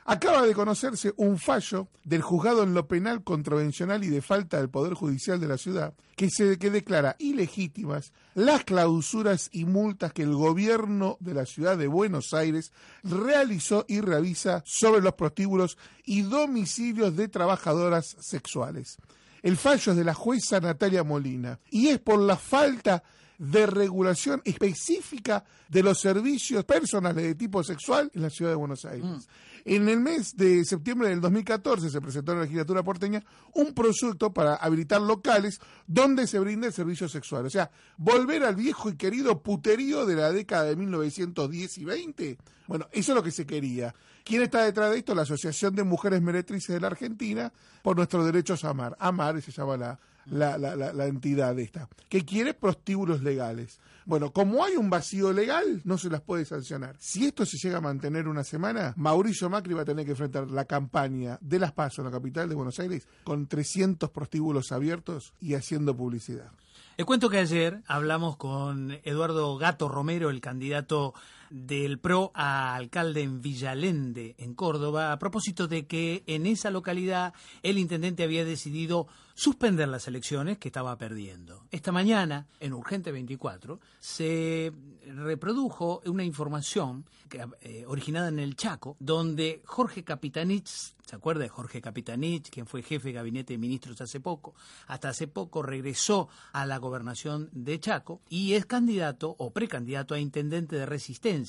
Acaba de conocerse un fallo del juzgado en lo penal contravencional y de falta del Poder Judicial de la ciudad que, se, declara ilegítimas las clausuras y multas que el gobierno de la ciudad de Buenos Aires realizó y realiza sobre los prostíbulos y domicilios de trabajadoras sexuales. El fallo es de la jueza Natalia Molina y es por la falta de regulación específica de los servicios personales de tipo sexual en la ciudad de Buenos Aires. En el mes de septiembre del 2014 se presentó en la legislatura porteña un proyecto para habilitar locales donde se brinde el servicio sexual. O sea, volver al viejo y querido puterío de la década de 1910 y 20. Bueno, eso es lo que se quería. ¿Quién está detrás de esto? La Asociación de Mujeres Meretrices de la Argentina por nuestros derechos a amar. Amar se llama la, la, la, la, entidad esta, que quiere prostíbulos legales. Bueno, como hay un vacío legal, no se las puede sancionar. Si esto se llega a mantener una semana, Mauricio Macri va a tener que enfrentar la campaña de las PASO en la capital de Buenos Aires con 300 prostíbulos abiertos y haciendo publicidad. Les cuento que ayer hablamos con Eduardo Gato Romero, el candidato del PRO a alcalde en Villalende, en Córdoba, a propósito de que en esa localidad el intendente había decidido suspender las elecciones que estaba perdiendo. Esta mañana, en Urgente 24, se reprodujo una información que, eh, originada en el Chaco, donde Jorge Capitanich, ¿se acuerda de Jorge Capitanich, quien fue jefe de gabinete de ministros hace poco? Hasta hace poco regresó a la gobernación de Chaco y es candidato o precandidato a intendente de resistencia,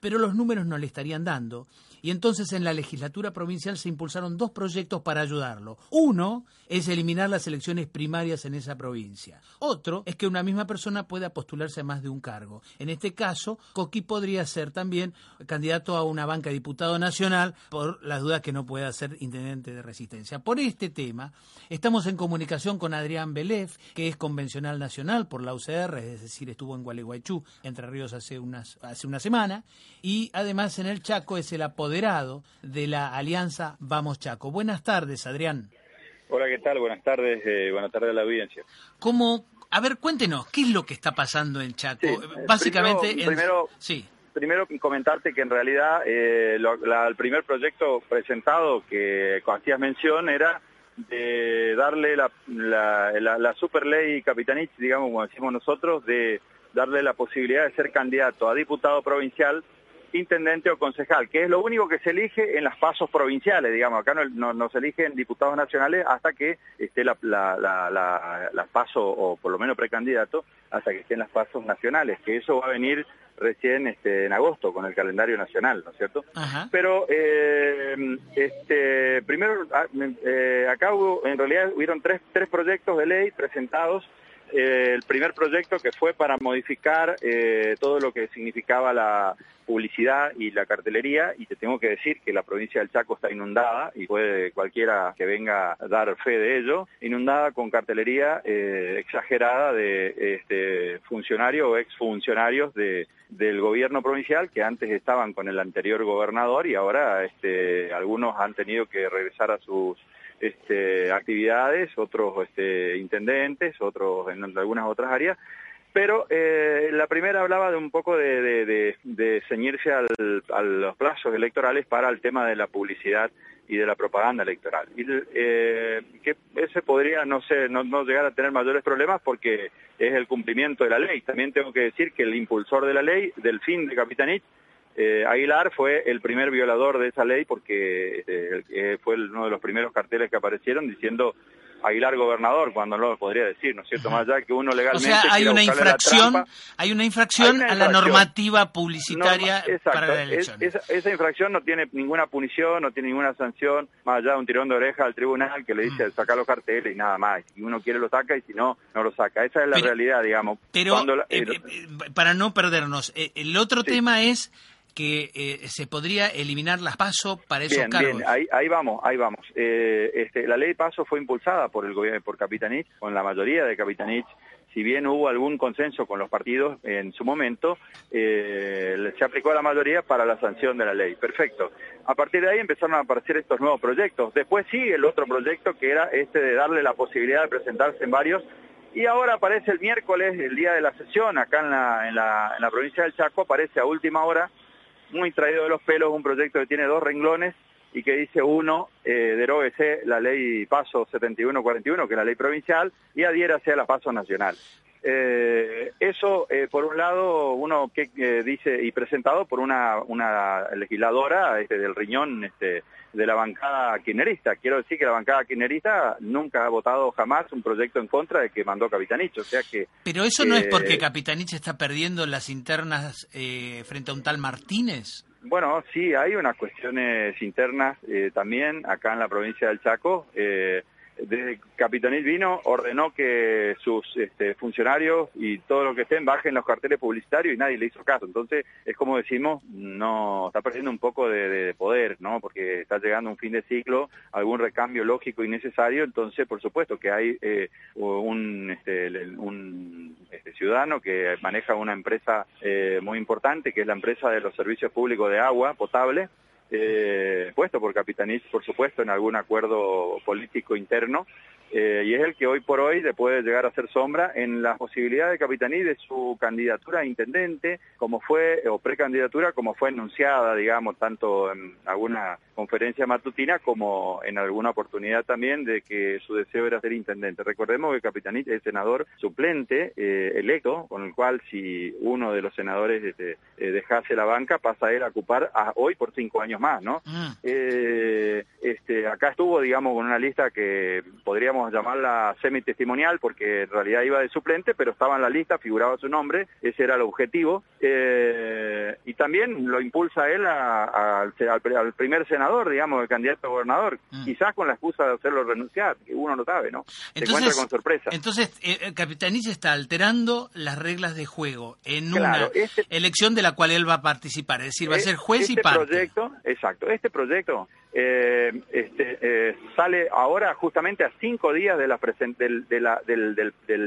pero los números no le estarían dando. Y entonces en la legislatura provincial se impulsaron dos proyectos para ayudarlo. Uno es eliminar las elecciones primarias en esa provincia. Otro es que una misma persona pueda postularse a más de un cargo. En este caso, Coqui podría ser también candidato a una banca de diputado nacional por las dudas que no pueda ser intendente de resistencia. Por este tema, estamos en comunicación con Adrián Belef, que es convencional nacional por la UCR, es decir, estuvo en Gualeguaychú, Entre Ríos, hace, unas, hace una y además en el Chaco es el apoderado de la alianza Vamos Chaco. Buenas tardes, Adrián. Hola, ¿qué tal? Buenas tardes, eh, buenas tardes a la audiencia. ¿Cómo, a ver, cuéntenos, ¿qué es lo que está pasando en Chaco? Sí, Básicamente, primero- en- primero- sí. Primero comentarte que en realidad eh, lo- la- el primer proyecto presentado que hacías mención era de darle la, la, la, la super ley Capitanich, digamos, como decimos nosotros, de darle la posibilidad de ser candidato a diputado provincial, intendente o concejal, que es lo único que se elige en las pasos provinciales, digamos, acá no, no, no se eligen diputados nacionales hasta que esté la, la, la, paso, o por lo menos precandidato, hasta que estén las pasos nacionales, que eso va a venir recién este, en agosto con el calendario nacional, ¿no es cierto? Ajá. Pero eh, este, primero, ah, eh, acá hubo, en realidad hubieron tres, tres proyectos de ley presentados. Eh, el primer proyecto que fue para modificar eh, todo lo que significaba la publicidad y la cartelería, y te tengo que decir que la provincia del Chaco está inundada, y puede cualquiera que venga a dar fe de ello, inundada con cartelería eh, exagerada de este, funcionarios o exfuncionarios de, del gobierno provincial que antes estaban con el anterior gobernador y ahora este, algunos han tenido que regresar a sus este, actividades, otros este, intendentes, otros en algunas otras áreas. Pero eh, la primera hablaba de un poco de, de, de, ceñirse al, a los plazos electorales para el tema de la publicidad y de la propaganda electoral. Y eh, que ese podría no, sé, no, no llegar a tener mayores problemas porque es el cumplimiento de la ley. También tengo que decir que el impulsor de la ley, del fin de Capitanich, eh, Aguilar fue el primer violador de esa ley porque eh, fue uno de los primeros carteles que aparecieron diciendo Aguilar gobernador, cuando no lo podría decir, ¿no es cierto? Más allá que uno O legalmente... sea, hay una la infracción, trampa, hay una infracción Hay una a la normativa publicitaria exacto. para las Es- elecciones. esa, esa infracción no tiene ninguna punición, no tiene ninguna sanción, más allá de un tirón de oreja al tribunal que le dice Mm. sacar los carteles y nada más. Si uno quiere lo saca y si no, no lo saca. Esa es la Pero- realidad, digamos. Pero, la- eh, eh, para no perdernos, el otro Sí. tema es que eh, se podría eliminar las pasos para esos Bien, cargos. bien, ahí, ahí vamos, ahí vamos. Eh, este, la ley Paso fue impulsada por el gobierno, por Capitanich, con la mayoría de Capitanich si bien hubo algún consenso con los partidos en su momento, eh, se aplicó a la mayoría para la sanción de la ley. Perfecto. A partir de ahí empezaron a aparecer estos nuevos proyectos. Después sigue el otro proyecto que era este de darle la posibilidad de presentarse en varios. Y ahora aparece el miércoles, el día de la sesión, acá en la, en la, en la provincia del Chaco, aparece a última hora, muy traído de los pelos, un proyecto que tiene dos renglones y que dice uno, eh, la ley PASO 7141, que es la ley provincial, y adhiérase a la PASO nacional. Eh, eso, eh, por un lado, uno que eh, dice, y presentado por una, una legisladora este, del riñón este, de la bancada kirchnerista. Quiero decir que la bancada kirchnerista nunca ha votado jamás un proyecto en contra de que mandó Capitanich, o sea que... Pero eso no es eh, porque Capitanich está perdiendo las internas eh, frente a un tal Martínez. Bueno, sí, hay unas cuestiones internas eh, también acá en la provincia del Chaco. Eh, desde Capitanil vino, ordenó que sus este, funcionarios y todo lo que estén bajen los carteles publicitarios y nadie le hizo caso. Entonces, es como decimos, no está perdiendo un poco de, de poder, ¿no? Porque está llegando un fin de ciclo, algún recambio lógico y necesario. Entonces, por supuesto que hay eh, un, este, un este, ciudadano que maneja una empresa eh, muy importante, que es la empresa de los servicios públicos de agua potable, eh, puesto por Capitanich, por supuesto, en algún acuerdo político interno, eh, y es el que hoy por hoy le puede llegar a hacer sombra en la posibilidad de Capitanich de su candidatura a intendente, como fue, o precandidatura, como fue enunciada, digamos, tanto en alguna conferencia matutina como en alguna oportunidad también de que su deseo era ser intendente. Recordemos que Capitanich es senador suplente, eh, electo, con el cual si uno de los senadores este, dejase la banca, pasa él a ocupar a- hoy por cinco años más, ¿no? Mm. Eh, este, acá estuvo, digamos, con una lista que podríamos llamarla semi-testimonial, porque en realidad iba de suplente, pero estaba en la lista, figuraba su nombre, ese era el objetivo. Eh, y también lo impulsa él a- a- al, al- primer senador, digamos, el candidato a gobernador, Mm. quizás con la excusa de hacerlo renunciar, que uno no sabe, ¿no? Se encuentra con sorpresa. Entonces, eh, eh, está alterando las reglas de juego en Claro, una este- elección de la cual él va a participar. Es decir, va a Eh, ser juez este y parte. proyecto, exacto, este proyecto eh, este, eh, sale ahora justamente a cinco días del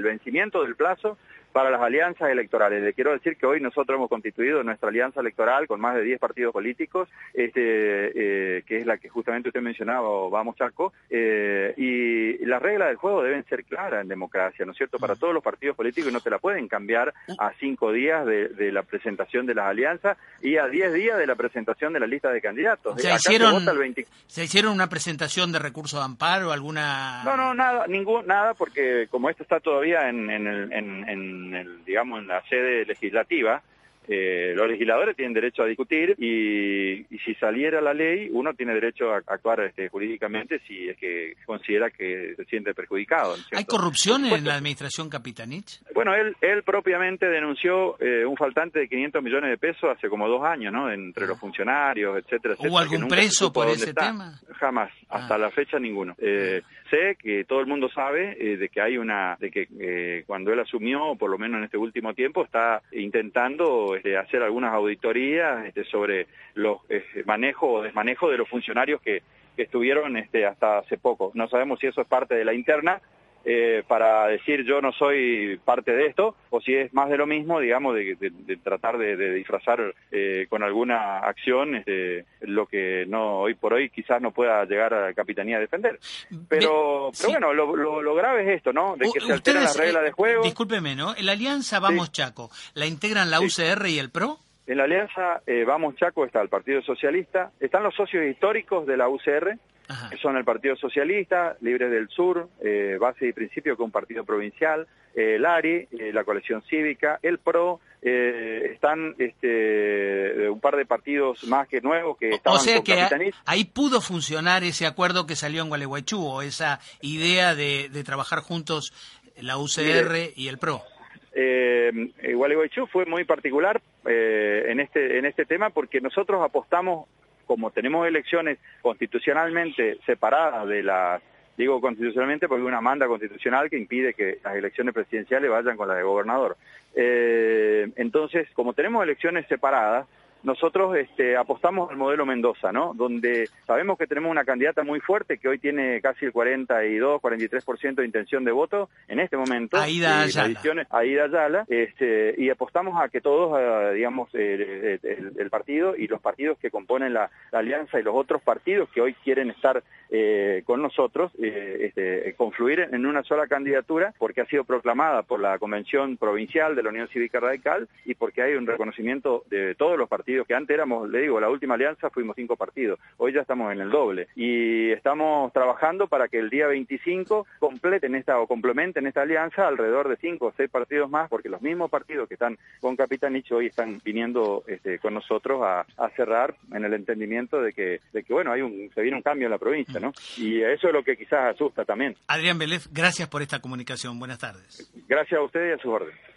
vencimiento del plazo para las alianzas electorales. Le quiero decir que hoy nosotros hemos constituido nuestra alianza electoral con más de 10 partidos políticos, este, eh, que es la que justamente usted mencionaba, Vamos Chaco, eh, y las reglas del juego deben ser claras en democracia, ¿no es cierto? Para todos los partidos políticos y no te la pueden cambiar a cinco días de, de la presentación de las alianzas y a 10 días de la presentación de la lista de candidatos. Se Acá hicieron, vota el 20 se hicieron una presentación de recurso de amparo, alguna... No, no, nada, ningún, nada, porque como esto está todavía en, en, el, en, en el, digamos, en la sede legislativa, eh, los legisladores tienen derecho a discutir y, y si saliera la ley, uno tiene derecho a actuar este, jurídicamente si es que considera que se siente perjudicado. ¿no es ¿Hay corrupción en la administración Capitanich? Bueno, él, él propiamente denunció eh, un faltante de 500 millones de pesos hace como dos años, ¿no? Entre los funcionarios, etcétera, etcétera. ¿Hubo algún preso por ese está. tema? Jamás, hasta Ah. la fecha ninguno. Eh, sé que todo el mundo sabe eh, de que hay una, de que eh, cuando él asumió, por lo menos en este último tiempo, está intentando este, hacer algunas auditorías este, sobre los eh, manejo o desmanejo de los funcionarios que, que estuvieron este, hasta hace poco. No sabemos si eso es parte de la interna eh, para decir yo no soy parte de esto o si es más de lo mismo, digamos, de, de- de tratar de, de disfrazar eh, con alguna acción este, lo que no hoy por hoy quizás no pueda llegar a la capitanía a defender. Pero, pero bueno, lo, lo- lo grave es esto, ¿no? De que se alteran las reglas eh, de juego. Discúlpeme, ¿no? La alianza Vamos Chaco, ¿la integran la Sí. UCR y el PRO? En la alianza eh, Vamos Chaco está el Partido Socialista, están los socios históricos de la UCR, Ajá. que son el Partido Socialista, Libres del Sur, eh, Base y Principio, que es un partido provincial, eh, el ARI, eh, la Coalición Cívica, el PRO, eh, están este, un par de partidos más que nuevos que O estaban sea con que ahí pudo funcionar ese acuerdo que salió en Gualeguaychú, o esa idea de, de trabajar juntos la UCR y el PRO. Eh, Gualeguaychú fue muy particular eh, en este en este tema porque nosotros apostamos como tenemos elecciones constitucionalmente separadas de las digo constitucionalmente porque hay una manda constitucional que impide que las elecciones presidenciales vayan con las de gobernador. Eh, entonces, como tenemos elecciones separadas, nosotros este, apostamos al modelo Mendoza, ¿no? Donde sabemos que tenemos una candidata muy fuerte que hoy tiene casi el 42, 43% de intención de voto en este momento. Aida eh, Ayala. mediciones, Aida Ayala, este, y apostamos a que todos, eh, digamos, eh, el, el partido y los partidos que componen la, la alianza y los otros partidos que hoy quieren estar eh, con nosotros, eh, este, confluir en una sola candidatura, porque ha sido proclamada por la Convención Provincial de la Unión Cívica Radical y porque hay un reconocimiento de todos los partidos que antes éramos, le digo, la última alianza fuimos cinco partidos, hoy ya estamos en el doble y estamos trabajando para que el día 25 completen esta o complementen esta alianza alrededor de cinco o seis partidos más, porque los mismos partidos que están con Capitanich hoy están viniendo este, con nosotros a, a cerrar en el entendimiento de que, de que bueno, hay un, se viene un cambio en la provincia, ¿no? Y eso es lo que quizás asusta también. Adrián Vélez, gracias por esta comunicación. Buenas tardes. Gracias a ustedes y a sus órdenes.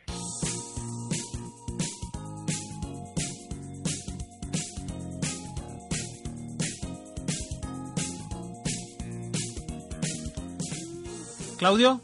Claudio.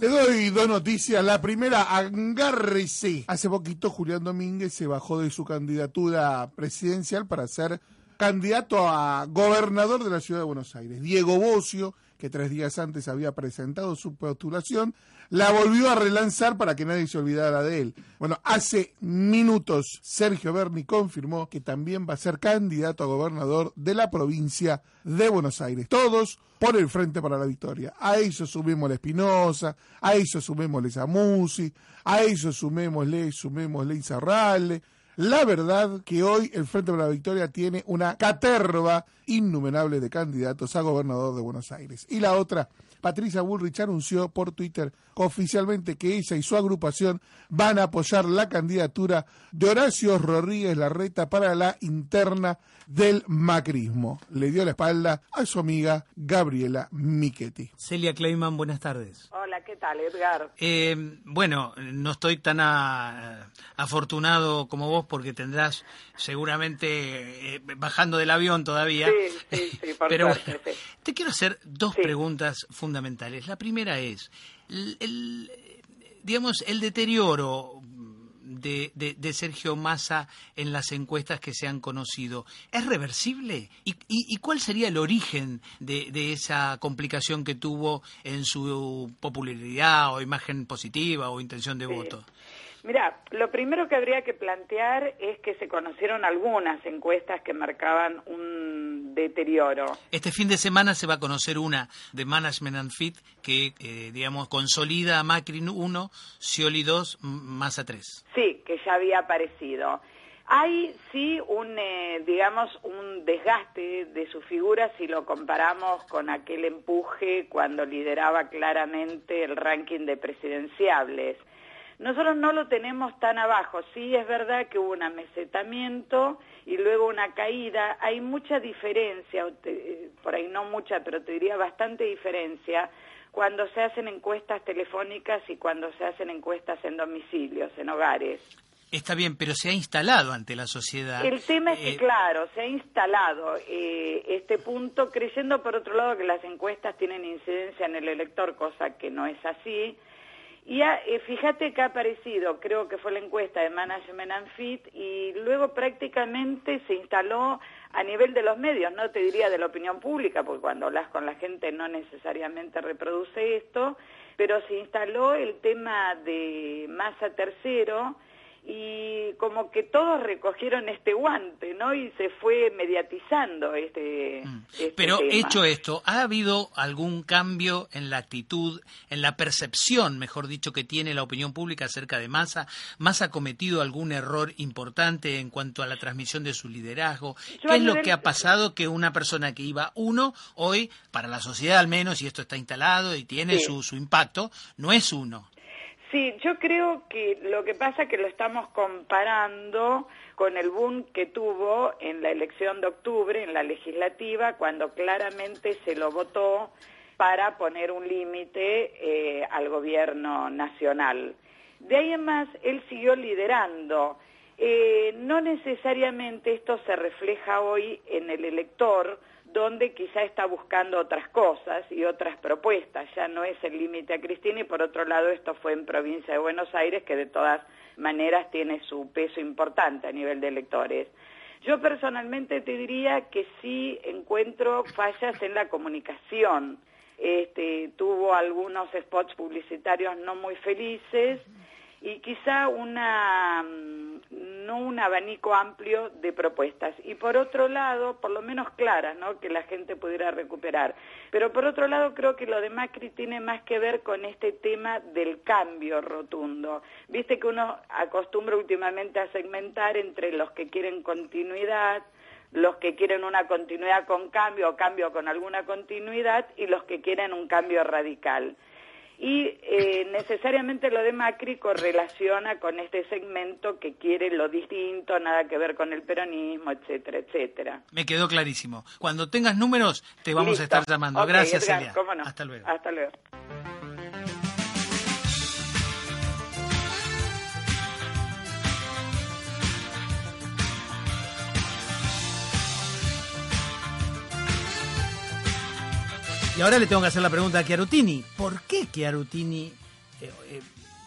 Le doy dos noticias. La primera, agárrese. Hace poquito Julián Domínguez se bajó de su candidatura presidencial para ser candidato a gobernador de la ciudad de Buenos Aires. Diego Bocio, que tres días antes había presentado su postulación, la volvió a relanzar para que nadie se olvidara de él. Bueno, hace minutos Sergio Berni confirmó que también va a ser candidato a gobernador de la provincia de Buenos Aires. Todos por el Frente para la Victoria. A eso sumémosle Espinosa, a eso sumémosle Samusi, a eso sumémosle, sumémosle Izarralde. La verdad que hoy el Frente para la Victoria tiene una caterva innumerable de candidatos a gobernador de Buenos Aires. Y la otra, Patricia Bullrich anunció por Twitter oficialmente que ella y su agrupación van a apoyar la candidatura de Horacio Rodríguez Larreta para la interna del macrismo. Le dio la espalda a su amiga Gabriela Michetti. Celia Kleiman, buenas tardes. Hola, ¿qué tal, Edgar? Eh, bueno, no estoy tan a- afortunado como vos porque tendrás seguramente eh, bajando del avión todavía. Sí, sí, sí, por Pero suerte, bueno, sí. te quiero hacer dos Sí. preguntas fundamentales. La primera es, el, el, digamos, el deterioro de, de- de Sergio Massa en las encuestas que se han conocido, ¿es reversible? ¿Y, y- y cuál sería el origen de, de esa complicación que tuvo en su popularidad o imagen positiva o intención de Sí. voto? Mira, lo primero que habría que plantear es que se conocieron algunas encuestas que marcaban un deterioro. Este fin de semana se va a conocer una de Management and Fit que, eh, digamos, consolida a Macri 1, Scioli 2, M- Massa 3. Sí, que ya había aparecido. Hay sí un, eh, digamos, un desgaste de su figura si lo comparamos con aquel empuje cuando lideraba claramente el ranking de presidenciables. Nosotros no lo tenemos tan abajo. Sí es verdad que hubo un amesetamiento y luego una caída. Hay mucha diferencia, eh, por ahí no mucha, pero te diría bastante diferencia cuando se hacen encuestas telefónicas y cuando se hacen encuestas en domicilios, en hogares. Está bien, pero se ha instalado ante la sociedad. El tema es que, eh, claro, se ha instalado eh, este punto creyendo, por otro lado, que las encuestas tienen incidencia en el elector, cosa que no es así. Y ha- eh, fíjate que ha aparecido, creo que fue la encuesta de Management and Fit, y luego prácticamente se instaló a nivel de los medios, no te diría de la opinión pública, porque cuando hablas con la gente no necesariamente reproduce esto, pero se instaló el tema de masa tercero, y como que todos recogieron este guante, ¿no? Y se fue mediatizando este, este Pero tema. hecho esto, ¿ha habido algún cambio en la actitud, en la percepción, mejor dicho, que tiene la opinión pública acerca de Massa? ¿Massa ha cometido algún error importante en cuanto a la transmisión de su liderazgo? Yo ¿Qué es lo que ha pasado que una persona que iba uno, hoy, para la sociedad al menos, y esto está instalado y tiene Sí. su, su impacto, no es uno? Sí, yo creo que lo que pasa es que lo estamos comparando con el boom que tuvo en la elección de octubre, en la legislativa, cuando claramente se lo votó para poner un límite eh, al gobierno nacional. De ahí en más, él siguió liderando. Eh, no necesariamente esto se refleja hoy en el elector, donde quizá está buscando otras cosas y otras propuestas. Ya no es el límite a Cristina y por otro lado esto fue en provincia de Buenos Aires, que de todas maneras tiene su peso importante a nivel de electores. Yo personalmente te diría que sí encuentro fallas en la comunicación. Este, tuvo algunos spots publicitarios no muy felices y quizá una mm, no un abanico amplio de propuestas. Y por otro lado por lo menos claras no que la gente pudiera recuperar. Pero por otro lado creo que lo de Macri tiene más que ver con este tema del cambio rotundo. Viste que uno acostumbra últimamente a segmentar entre los que quieren continuidad los que quieren una continuidad con cambio o cambio con alguna continuidad y los que quieren un cambio radical y eh, necesariamente lo de Macri correlaciona con este segmento que quiere lo distinto, nada que ver con el peronismo, etcétera, etcétera. Me quedó clarísimo. Cuando tengas números, te vamos a estar llamando. Gracias, Edgar, Celia. cómo no. Hasta luego. Hasta luego. Y ahora le tengo que hacer la pregunta a Chiarutini. ¿Por qué Chiarutini, eh, eh,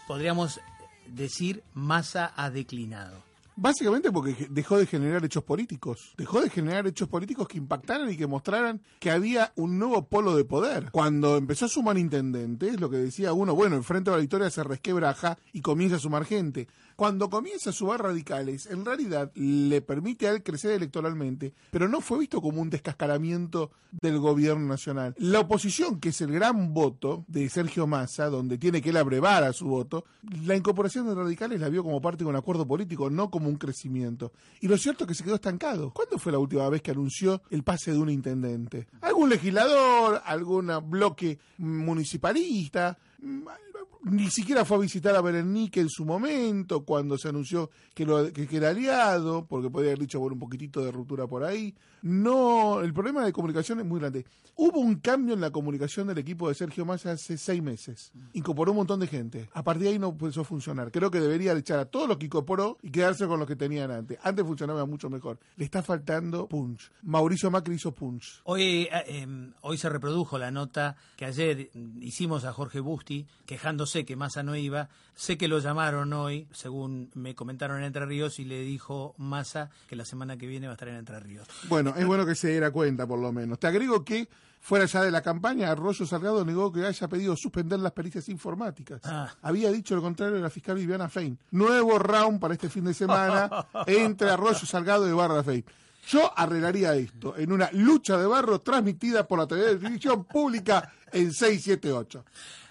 podríamos decir, Massa ha declinado? Básicamente porque dejó de generar hechos políticos. Dejó de generar hechos políticos que impactaran y que mostraran que había un nuevo polo de poder. Cuando empezó a sumar intendentes, lo que decía uno, bueno, el Frente de la Victoria se resquebraja y comienza a sumar gente. Cuando comienza a sumar radicales, en realidad le permite a él crecer electoralmente, pero no fue visto como un descascaramiento del gobierno nacional. La oposición, que es el gran voto de Sergio Massa, donde tiene que él abrevar a su voto, la incorporación de radicales la vio como parte de un acuerdo político, no como un crecimiento. Y lo cierto es que se quedó estancado. ¿Cuándo fue la última vez que anunció el pase de un intendente? ¿Algún legislador? ¿Algún bloque municipalista? Ni siquiera fue a visitar a Berenique en su momento, cuando se anunció que, lo, que, era aliado, porque podría haber dicho, bueno, un poquitito de ruptura por ahí. No, el problema de comunicación es muy grande. Hubo un cambio en la comunicación del equipo de Sergio Massa hace seis meses. Incorporó un montón de gente. A partir de ahí no empezó a funcionar. Creo que debería echar a todos los que incorporó y quedarse con los que tenían antes. Antes funcionaba mucho mejor. Le está faltando punch. Mauricio Macri hizo punch. Hoy, eh, eh, hoy se reprodujo la nota que ayer hicimos a Jorge Busti, quejándose que Massa no iba. Sé que lo llamaron hoy, según me comentaron en Entre Ríos, y le dijo Massa que la semana que viene va a estar en Entre Ríos. Bueno, es bueno que se diera cuenta, por lo menos. Te agrego que, fuera ya de la campaña, Arroyo Salgado negó que haya pedido suspender las pericias informáticas. Ah. Había dicho lo contrario de la fiscal Viviana Fein. Nuevo round para este fin de semana entre Arroyo Salgado y Barra Fein. Yo arreglaría esto en una lucha de barro transmitida por la televisión pública en 678.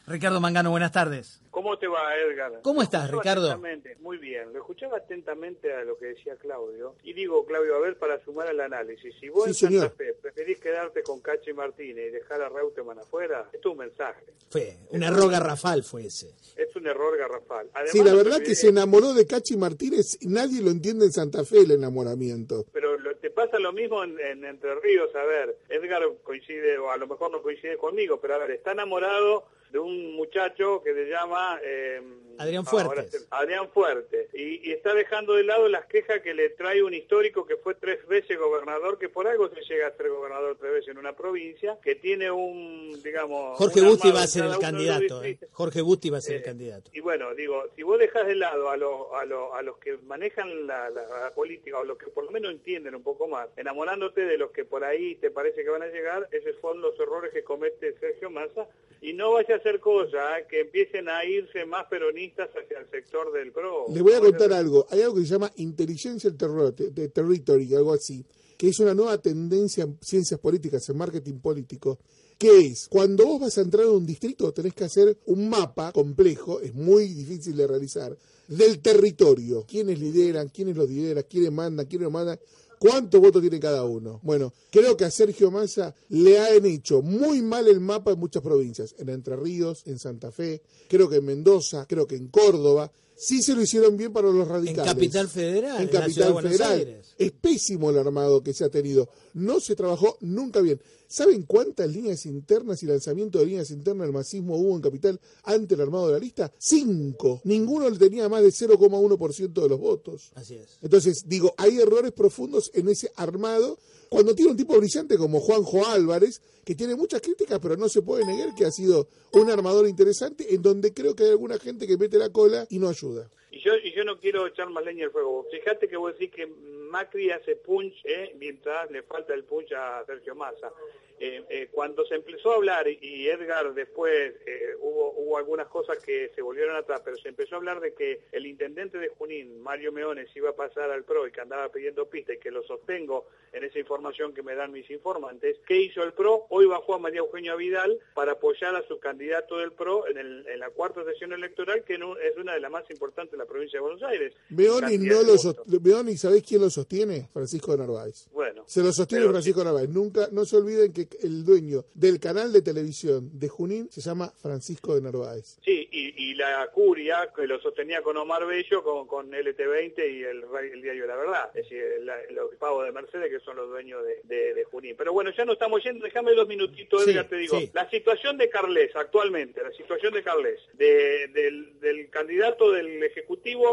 Ricardo Mangano, buenas tardes. ¿Cómo te va, Edgar? ¿Cómo estás, Ricardo? Muy bien. Lo escuchaba atentamente a lo que decía Claudio. Y digo, Claudio, a ver, para sumar al análisis, si vos Sí, en Santa señor. Fe preferís quedarte con Cachi Martínez y dejar a Reutemann afuera, es tu mensaje. Fue un error garrafal fue ese. Es un error garrafal. Además, Sí, la verdad que se enamoró de Cachi Martínez nadie lo entiende en Santa Fe el enamoramiento. Pero lo- te pasa lo mismo en, en Entre Ríos. A ver, Edgar coincide, o a lo mejor no coincide conmigo, pero a ver, está enamorado de un muchacho que se llama... eh, Adrián se- Adrián Fuerte. Y, y está dejando de lado las quejas que le trae un histórico que fue tres veces gobernador, que por algo se llega a ser gobernador tres veces en una provincia, que tiene un, digamos... Jorge Busti armado va a ser el candidato. ¿eh? Jorge Busti va a ser el Eh, candidato. Y bueno, digo, si vos dejas de lado a, lo- a, lo- a los que manejan la, la- la política o los que por lo menos entienden un poco más, enamorándote de los que por ahí te parece que van a llegar, esos son los errores que comete Sergio Massa. Y no vaya a hacer cosa que empiecen a irse más peronistas hacia el sector del PRO. Les voy a contar algo. Hay algo que se llama inteligencia terror, de, de territory, algo así, que es una nueva tendencia en ciencias políticas, en marketing político, que es, cuando vos vas a entrar a un distrito, tenés que hacer un mapa complejo, es muy difícil de realizar, del territorio. ¿Quiénes lideran? ¿Quiénes los lideran? ¿Quiénes mandan? ¿Quiénes no mandan? ¿Cuántos votos tiene cada uno? Bueno, creo que a Sergio Massa le han hecho muy mal el mapa en muchas provincias, en Entre Ríos, en Santa Fe, creo que en Mendoza, creo que en Córdoba. Sí se lo hicieron bien para los En radicales. Capital Federal, En en, Capital Federal. Es pésimo el armado que se ha tenido. No se trabajó nunca bien. ¿Saben cuántas líneas internas y lanzamiento de líneas internas del masismo hubo en Capital ante el armado de la lista? Cinco. Ninguno le tenía más de 0,1% de los votos. Así es. Entonces, digo, hay errores profundos en ese armado cuando tiene un tipo brillante como Juanjo Álvarez, que tiene muchas críticas, pero no se puede negar que ha sido un armador interesante, en donde creo que hay alguna gente que mete la cola y no ayuda. Y yo, y yo no quiero echar más leña al fuego. Fíjate que vos decís que Macri hace punch eh, mientras le falta el punch a Sergio Massa. Eh, eh, cuando se empezó a hablar, y Edgar después hubo, hubo algunas cosas que se volvieron atrás, pero se empezó a hablar de que el intendente de Junín, Mario Meones, iba a pasar al PRO y que andaba pidiendo pista y que lo sostengo en esa información que me dan mis informantes. ¿Qué hizo el PRO? Hoy bajó a María Eugenia Vidal para apoyar a su candidato del PRO en, la cuarta sesión electoral, que es una de las más importantes la provincia de Buenos Aires. Cantidad no de lo sost- ¿sabés quién lo sostiene? Francisco de Narváez. Bueno. Se lo sostiene Pero Francisco Narváez. Nunca, no se olviden que el dueño del canal de televisión de Junín se llama Francisco de Narváez. Sí, y, y la curia que lo sostenía con Omar Bello, con, con LT20 y el, Diario de la Verdad, es decir, el obispado de Mercedes, que son los dueños de, de- de Junín. Pero bueno, ya no estamos yendo, déjame dos minutitos, Sí, Edgar, te digo. sí. La situación de Carles, actualmente, la situación de Carles, de- del, del candidato del Ejecutivo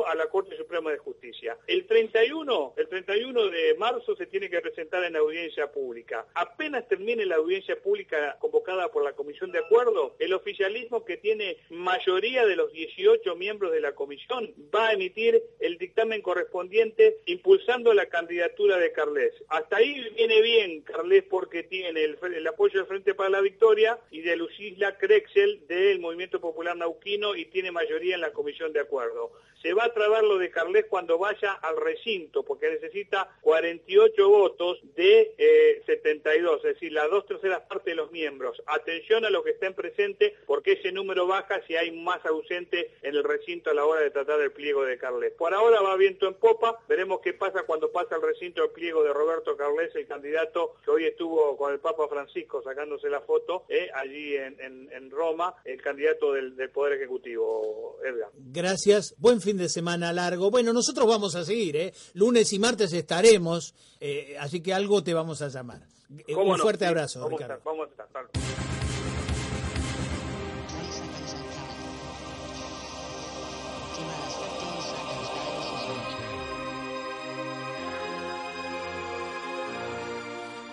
a la Corte Suprema de Justicia. El 31, el 31 de marzo se tiene que presentar en audiencia pública. Apenas termine la audiencia pública convocada por la Comisión de Acuerdo, el oficialismo que tiene mayoría de los 18 miembros de la comisión va a emitir el dictamen correspondiente impulsando la candidatura de Carles. Hasta ahí viene bien Carles porque tiene el, el apoyo del Frente para la Victoria y de Lucisla Crexel del Movimiento Popular Nauquino y tiene mayoría en la Comisión de Acuerdo. Se va a trabar lo de Carles cuando vaya al recinto porque necesita 48 votos de eh, 72, es decir, las dos terceras partes de los miembros. Atención a los que estén presentes porque ese número baja si hay más ausente en el recinto a la hora de tratar el pliego de Carles. Por ahora va viento en popa, veremos qué pasa cuando pasa el recinto el pliego de Roberto Carles, el candidato que hoy estuvo con el Papa Francisco sacándose la foto eh, allí en, Roma, el candidato del, Poder Ejecutivo, Edgar. Gracias. Fin de semana largo. Bueno, nosotros vamos a seguir, ¿eh? Lunes y martes estaremos, eh, así que algo te vamos a llamar. Eh, ¿Cómo Un no? fuerte Sí, abrazo, vamos a Ricardo. estar, vamos a estar, claro.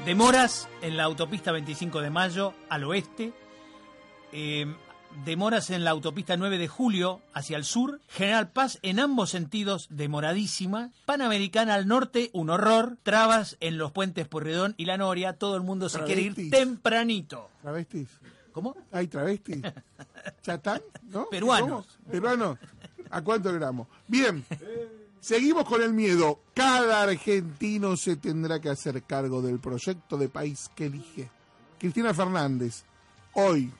Demoras en la autopista 25 de mayo al oeste. eh, demoras en la autopista 9 de julio hacia el sur. General Paz en ambos sentidos, demoradísima. Panamericana al norte, un horror. Trabas en los puentes Porredón y La Noria. Todo el mundo se quiere ir tempranito. ¿Travestis? ¿Cómo? ¿Hay travestis? ¿Chatán? ¿No? Peruanos. ¿Peruanos? ¿A cuánto gramos? Bien. Seguimos con el miedo. Cada argentino se tendrá que hacer cargo del proyecto de país que elige. Cristina Fernández, hoy,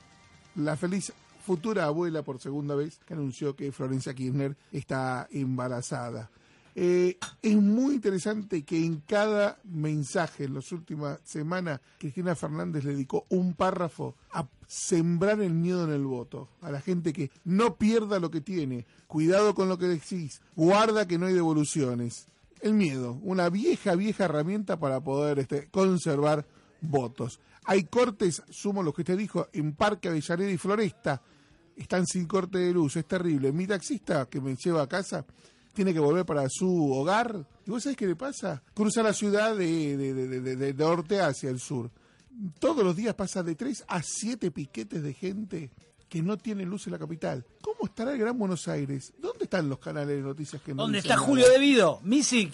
la feliz futura abuela por segunda vez, que anunció que Florencia Kirchner está embarazada. Eh, es muy interesante que en cada mensaje en las últimas semanas Cristina Fernández le dedicó un párrafo a sembrar el miedo en el voto, a la gente que no pierda lo que tiene, cuidado con lo que decís, guarda que no hay devoluciones. El miedo, una vieja, vieja herramienta para poder este, conservar votos. Hay cortes, sumo lo que usted dijo, en Parque Avellaneda y Floresta, están sin corte de luz, es terrible. Mi taxista que me lleva a casa tiene que volver para su hogar. ¿Y vos sabés qué le pasa? Cruza la ciudad de, de, de- de- de norte hacia el sur. Todos los días pasa de 3 a 7 piquetes de gente que no tiene luz en la capital. ¿Cómo estará el Gran Buenos Aires? ¿Dónde están los canales de noticias que no ¿Dónde está nada? Julio Devido? Misic.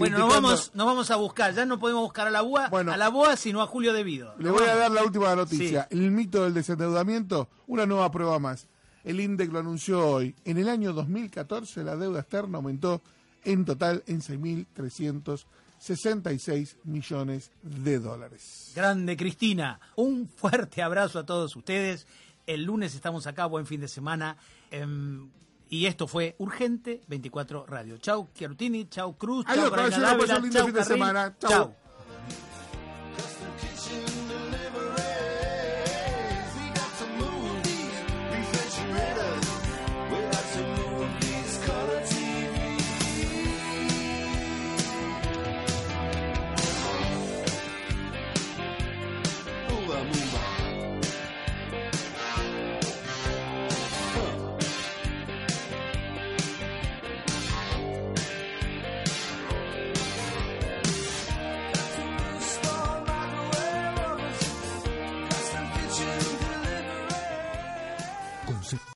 Bueno, nos vamos, nos vamos a buscar. Ya no podemos buscar a la BOA, a la BOA, sino a Julio Devido. Le voy a dar la última noticia. El mito del desendeudamiento, una nueva prueba más. El INDEC lo anunció hoy. En el año 2014 la deuda externa aumentó en total en 6.366 millones de dólares. Grande Cristina. Un fuerte abrazo a todos ustedes. El lunes estamos acá, buen fin de semana. Em, y esto fue Urgente 24 Radio. Chau, Chiarutini. Chau, Cruz. Adiós, Chau, caballero, pasen un lindo chau, fin de Carril, semana. Chau. chau.